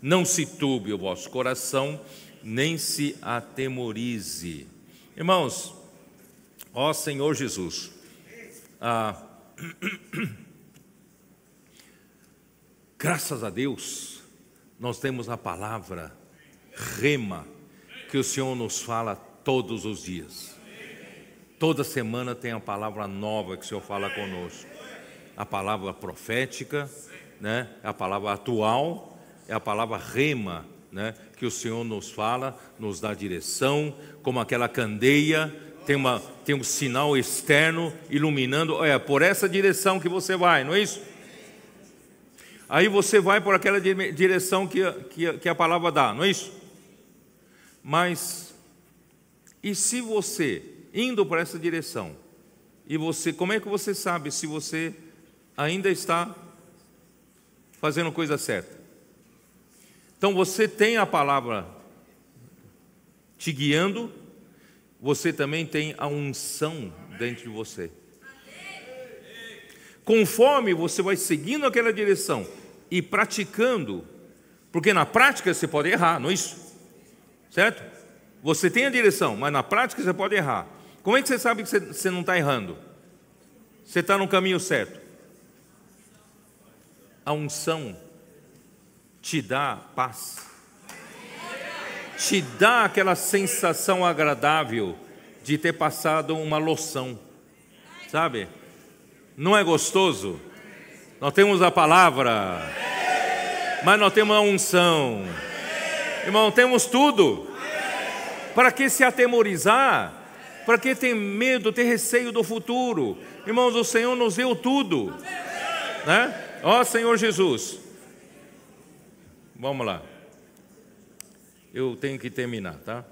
Não se turbe o vosso coração, nem se atemorize. Irmãos, ó Senhor Jesus, ah, *clears throat* Graças a Deus, nós temos a palavra rema que o Senhor nos fala todos os dias. Toda semana tem a palavra nova que o Senhor fala conosco. A palavra profética, né? a palavra atual, é a palavra rema, né? que o Senhor nos fala, nos dá direção, como aquela candeia, tem, uma, tem um sinal externo iluminando, é por essa direção que você vai, não é isso? Aí você vai por aquela direção que, que, que a palavra dá, não é isso? Mas, e se você, indo por essa direção, e você, como é que você sabe se você ainda está fazendo coisa certa? Então você tem a palavra te guiando, você também tem a unção dentro de você. Conforme você vai seguindo aquela direção, e praticando, porque na prática você pode errar, não é isso? Certo? Você tem a direção, mas na prática você pode errar. Como é que você sabe que você não está errando? Você está no caminho certo. A unção te dá paz, te dá aquela sensação agradável de ter passado uma loção, sabe? Não é gostoso? Nós temos a palavra, mas nós temos a unção. Irmão, temos tudo. Para que se atemorizar? Para que ter medo, ter receio do futuro? Irmãos, o Senhor nos deu tudo. Né? Ó Senhor Jesus. Vamos lá. Eu tenho que terminar, tá?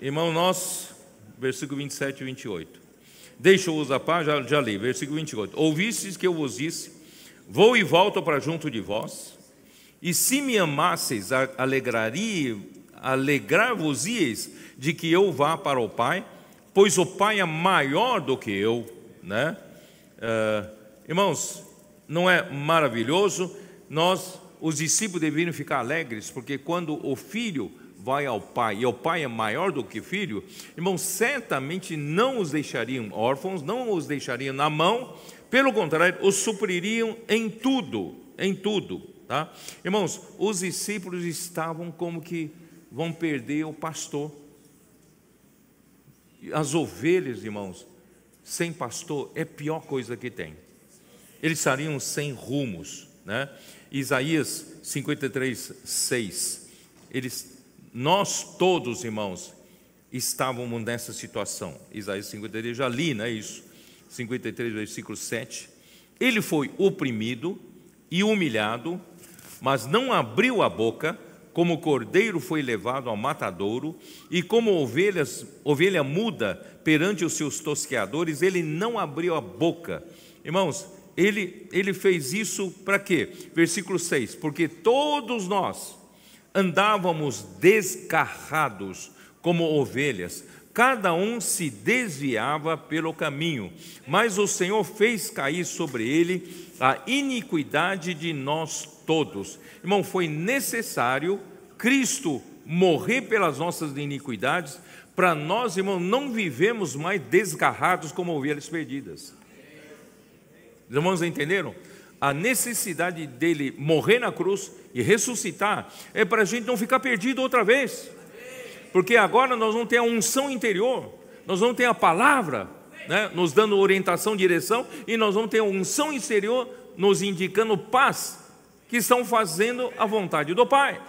Irmão, nós, versículo 27 e 28. Deixa-os a paz, já, já li, versículo 28. Ouvistes que eu vos disse: Vou e volto para junto de vós, e se me amasseis, alegrar-vos-ieis de que eu vá para o Pai, pois o Pai é maior do que eu, né? Uh, irmãos, não é maravilhoso? Nós, os discípulos, deveriam ficar alegres, porque quando o filho vai ao pai e o pai é maior do que filho, irmãos, certamente não os deixariam órfãos, não os deixariam na mão, pelo contrário, os supririam em tudo, em tudo, tá? Irmãos, os discípulos estavam como que vão perder o pastor. As ovelhas, irmãos, sem pastor é a pior coisa que tem. Eles estariam sem rumos, né? Isaías 53, 6. Eles nós todos, irmãos, estávamos nessa situação. Isaías 53, já li, não é isso? 53, versículo 7. Ele foi oprimido e humilhado, mas não abriu a boca, como cordeiro foi levado ao matadouro, e como ovelhas, ovelha muda perante os seus tosqueadores, ele não abriu a boca. Irmãos, ele, ele fez isso para quê? Versículo 6: Porque todos nós, andávamos desgarrados como ovelhas, cada um se desviava pelo caminho, mas o Senhor fez cair sobre ele a iniquidade de nós todos. Irmão, foi necessário Cristo morrer pelas nossas iniquidades, para nós, irmão, não vivemos mais desgarrados como ovelhas perdidas. Os irmãos entenderam? a necessidade dele morrer na cruz e ressuscitar é para a gente não ficar perdido outra vez, porque agora nós vamos ter a unção interior, nós vamos ter a palavra né, nos dando orientação, direção, e nós vamos ter a unção exterior nos indicando paz, que estão fazendo a vontade do Pai.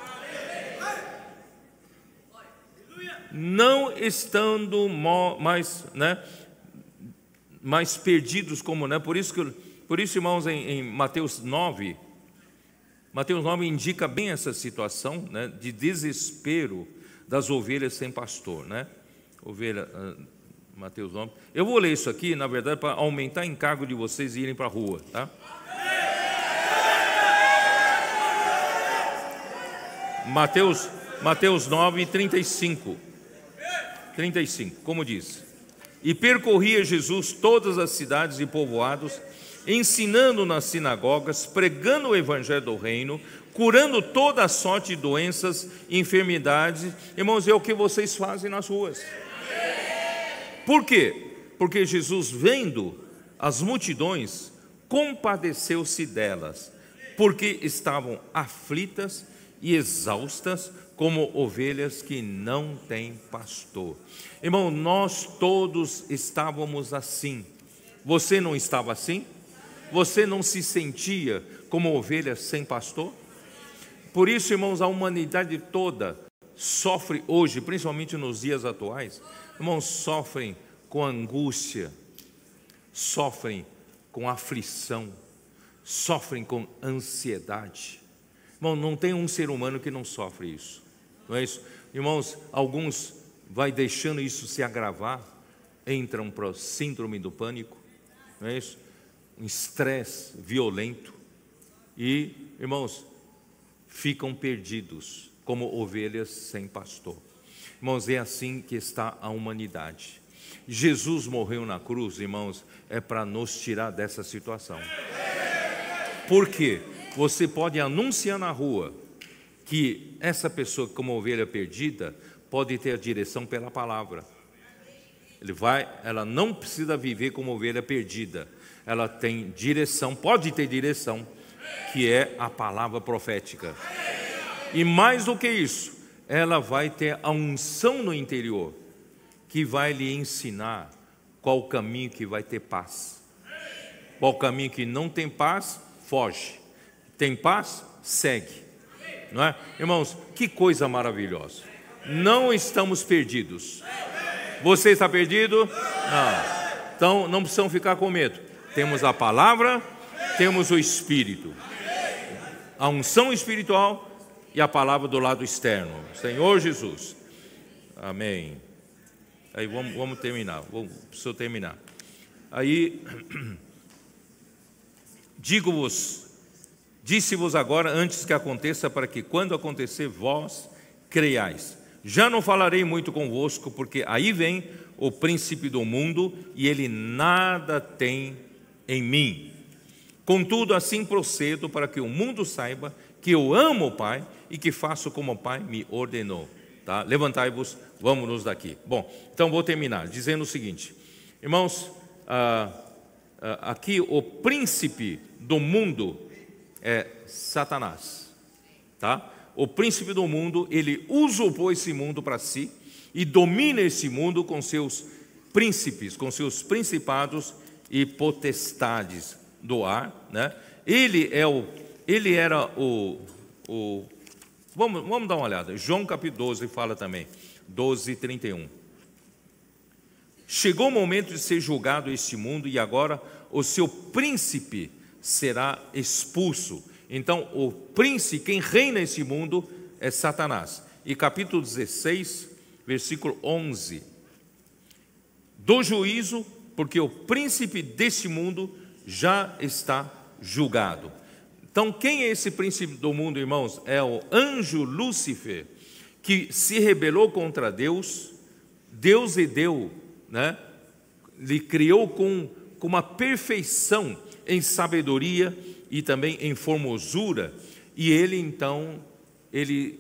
Não estando mais, né, mais perdidos como, né, por isso que por isso, irmãos, em, em Mateus 9, Mateus 9 indica bem essa situação né, de desespero das ovelhas sem pastor, né? Ovelha, uh, Mateus 9. Eu vou ler isso aqui, na verdade, para aumentar o encargo de vocês irem para a rua, tá? Mateus, Mateus 9, 35. 35, como diz: E percorria Jesus todas as cidades e povoados, ensinando nas sinagogas, pregando o evangelho do reino, curando toda a sorte de doenças enfermidades. Irmãos, é o que vocês fazem nas ruas. Por quê? Porque Jesus, vendo as multidões, compadeceu-se delas, porque estavam aflitas e exaustas, como ovelhas que não têm pastor. Irmão, nós todos estávamos assim. Você não estava assim? Você não se sentia como ovelha sem pastor? Por isso, irmãos, a humanidade toda sofre hoje, principalmente nos dias atuais, irmãos, sofrem com angústia, sofrem com aflição, sofrem com ansiedade. Irmão, não tem um ser humano que não sofre isso. Não é isso? Irmãos, alguns vai deixando isso se agravar, entram para o síndrome do pânico, não é isso? Um estresse violento e, irmãos, ficam perdidos como ovelhas sem pastor. Irmãos, é assim que está a humanidade. Jesus morreu na cruz, irmãos, é para nos tirar dessa situação. Por quê? Você pode anunciar na rua que essa pessoa, como ovelha perdida, pode ter a direção pela palavra. Ele vai, ela não precisa viver como ovelha perdida ela tem direção, pode ter direção, que é a palavra profética. E mais do que isso, ela vai ter a unção no interior, que vai lhe ensinar qual o caminho que vai ter paz. Qual o caminho que não tem paz, foge. Tem paz, segue. Não é? Irmãos, que coisa maravilhosa. não estamos perdidos. Você está perdido? Não. Então não precisam ficar com medo. Temos a palavra, temos o Espírito. A unção espiritual e a palavra do lado externo. Senhor Jesus. Amém. Aí vamos, vamos terminar. Vamos, preciso terminar. Aí, *clears throat* digo-vos, disse-vos agora antes que aconteça, para que quando acontecer, vós creiais. Já não falarei muito convosco, porque aí vem o príncipe do mundo e ele nada tem em mim. Contudo, assim procedo para que o mundo saiba que eu amo o Pai e que faço como o Pai me ordenou. Tá? Levantai-vos, vamos-nos daqui. Bom, então vou terminar dizendo o seguinte, irmãos, ah, ah, aqui o príncipe do mundo é Satanás, tá? O príncipe do mundo, ele usurpou esse mundo para si e domina esse mundo com seus príncipes, com seus principados e potestades do ar, né? Ele é o, ele era o, o vamos, vamos dar uma olhada. João capítulo 12 fala também, 12 31. Chegou o momento de ser julgado este mundo e agora o seu príncipe será expulso. Então, o príncipe, quem reina esse mundo é Satanás. E capítulo 16, versículo 11. Do juízo, porque o príncipe deste mundo já está julgado. Então, quem é esse príncipe do mundo, irmãos? É o anjo Lúcifer, que se rebelou contra Deus. Deus lhe deu, né? Lhe criou com, com uma perfeição em sabedoria e também em formosura. E ele então, ele,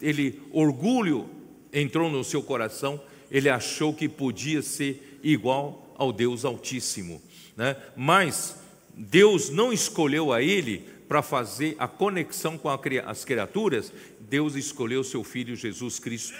ele orgulho entrou no seu coração, ele achou que podia ser igual ao Deus Altíssimo. Né? Mas Deus não escolheu a ele para fazer a conexão com as criaturas, Deus escolheu seu filho Jesus Cristo,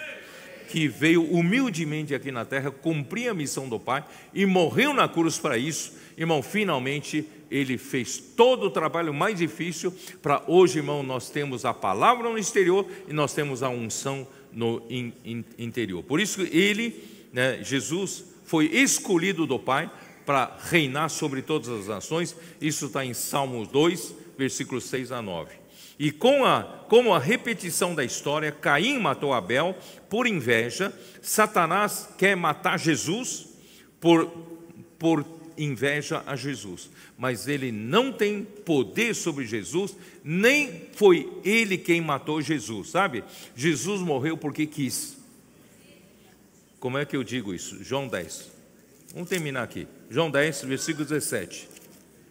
que veio humildemente aqui na terra, cumprir a missão do Pai e morreu na cruz para isso. Irmão, finalmente ele fez todo o trabalho mais difícil para hoje, irmão, nós temos a palavra no exterior e nós temos a unção no in, in, interior. Por isso ele, né, Jesus, foi escolhido do Pai para reinar sobre todas as nações. Isso está em Salmos 2, versículos 6 a 9. E com a, como a repetição da história, Caim matou Abel por inveja, Satanás quer matar Jesus por, por inveja a Jesus. Mas ele não tem poder sobre Jesus, nem foi ele quem matou Jesus, sabe? Jesus morreu porque quis. Como é que eu digo isso? João 10. Vamos terminar aqui. João 10, versículo 17.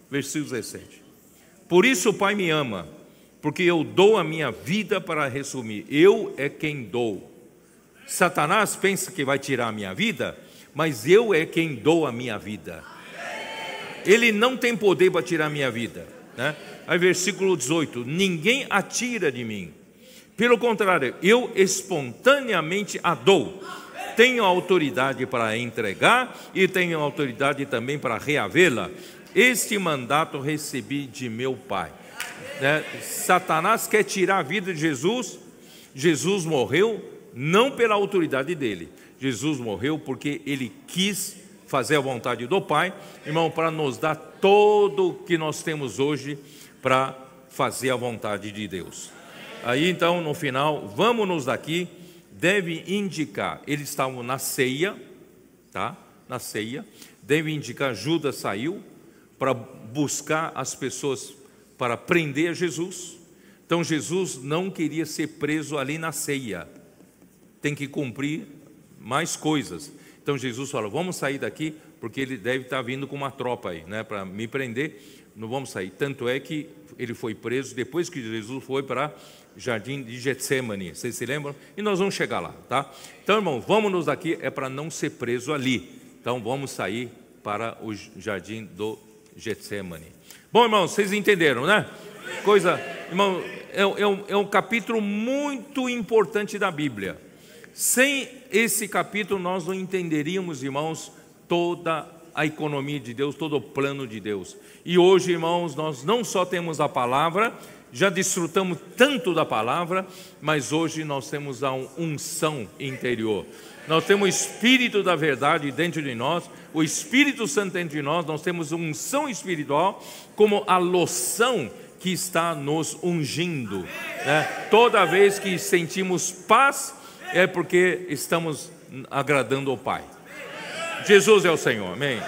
Versículo 17. Por isso o Pai me ama, porque eu dou a minha vida para resumir. Eu é quem dou. Satanás pensa que vai tirar a minha vida, mas eu é quem dou a minha vida. Ele não tem poder para tirar a minha vida. Né? Aí, versículo 18: Ninguém atira de mim. Pelo contrário, eu espontaneamente a dou. Tenho autoridade para entregar e tenho autoridade também para reavê-la. Este mandato recebi de meu Pai. Né? Satanás quer tirar a vida de Jesus. Jesus morreu não pela autoridade dele. Jesus morreu porque ele quis fazer a vontade do Pai, irmão, para nos dar todo o que nós temos hoje para fazer a vontade de Deus. Aí então, no final, vamos-nos daqui, deve indicar, eles estavam na ceia, tá? Na ceia, deve indicar, Judas saiu para buscar as pessoas para prender Jesus. Então Jesus não queria ser preso ali na ceia. Tem que cumprir mais coisas. Então Jesus falou: vamos sair daqui, porque ele deve estar vindo com uma tropa aí, né, para me prender. Não vamos sair. Tanto é que ele foi preso depois que Jesus foi para jardim de Getsemane. Vocês se lembram? E nós vamos chegar lá, tá? Então, irmão, vamos nos daqui é para não ser preso ali. Então, vamos sair para o jardim do Getsemane. Bom, irmão, vocês entenderam, né? Coisa, irmão, é, é, um, é um capítulo muito importante da Bíblia. Sem esse capítulo, nós não entenderíamos, irmãos, toda a economia de Deus, todo o plano de Deus. E hoje, irmãos, nós não só temos a palavra, já desfrutamos tanto da palavra, mas hoje nós temos a unção interior. Nós temos o Espírito da verdade dentro de nós, o Espírito Santo dentro de nós, nós temos unção espiritual como a loção que está nos ungindo. Né? Toda vez que sentimos paz, é porque estamos agradando ao Pai. Jesus é o Senhor, amém.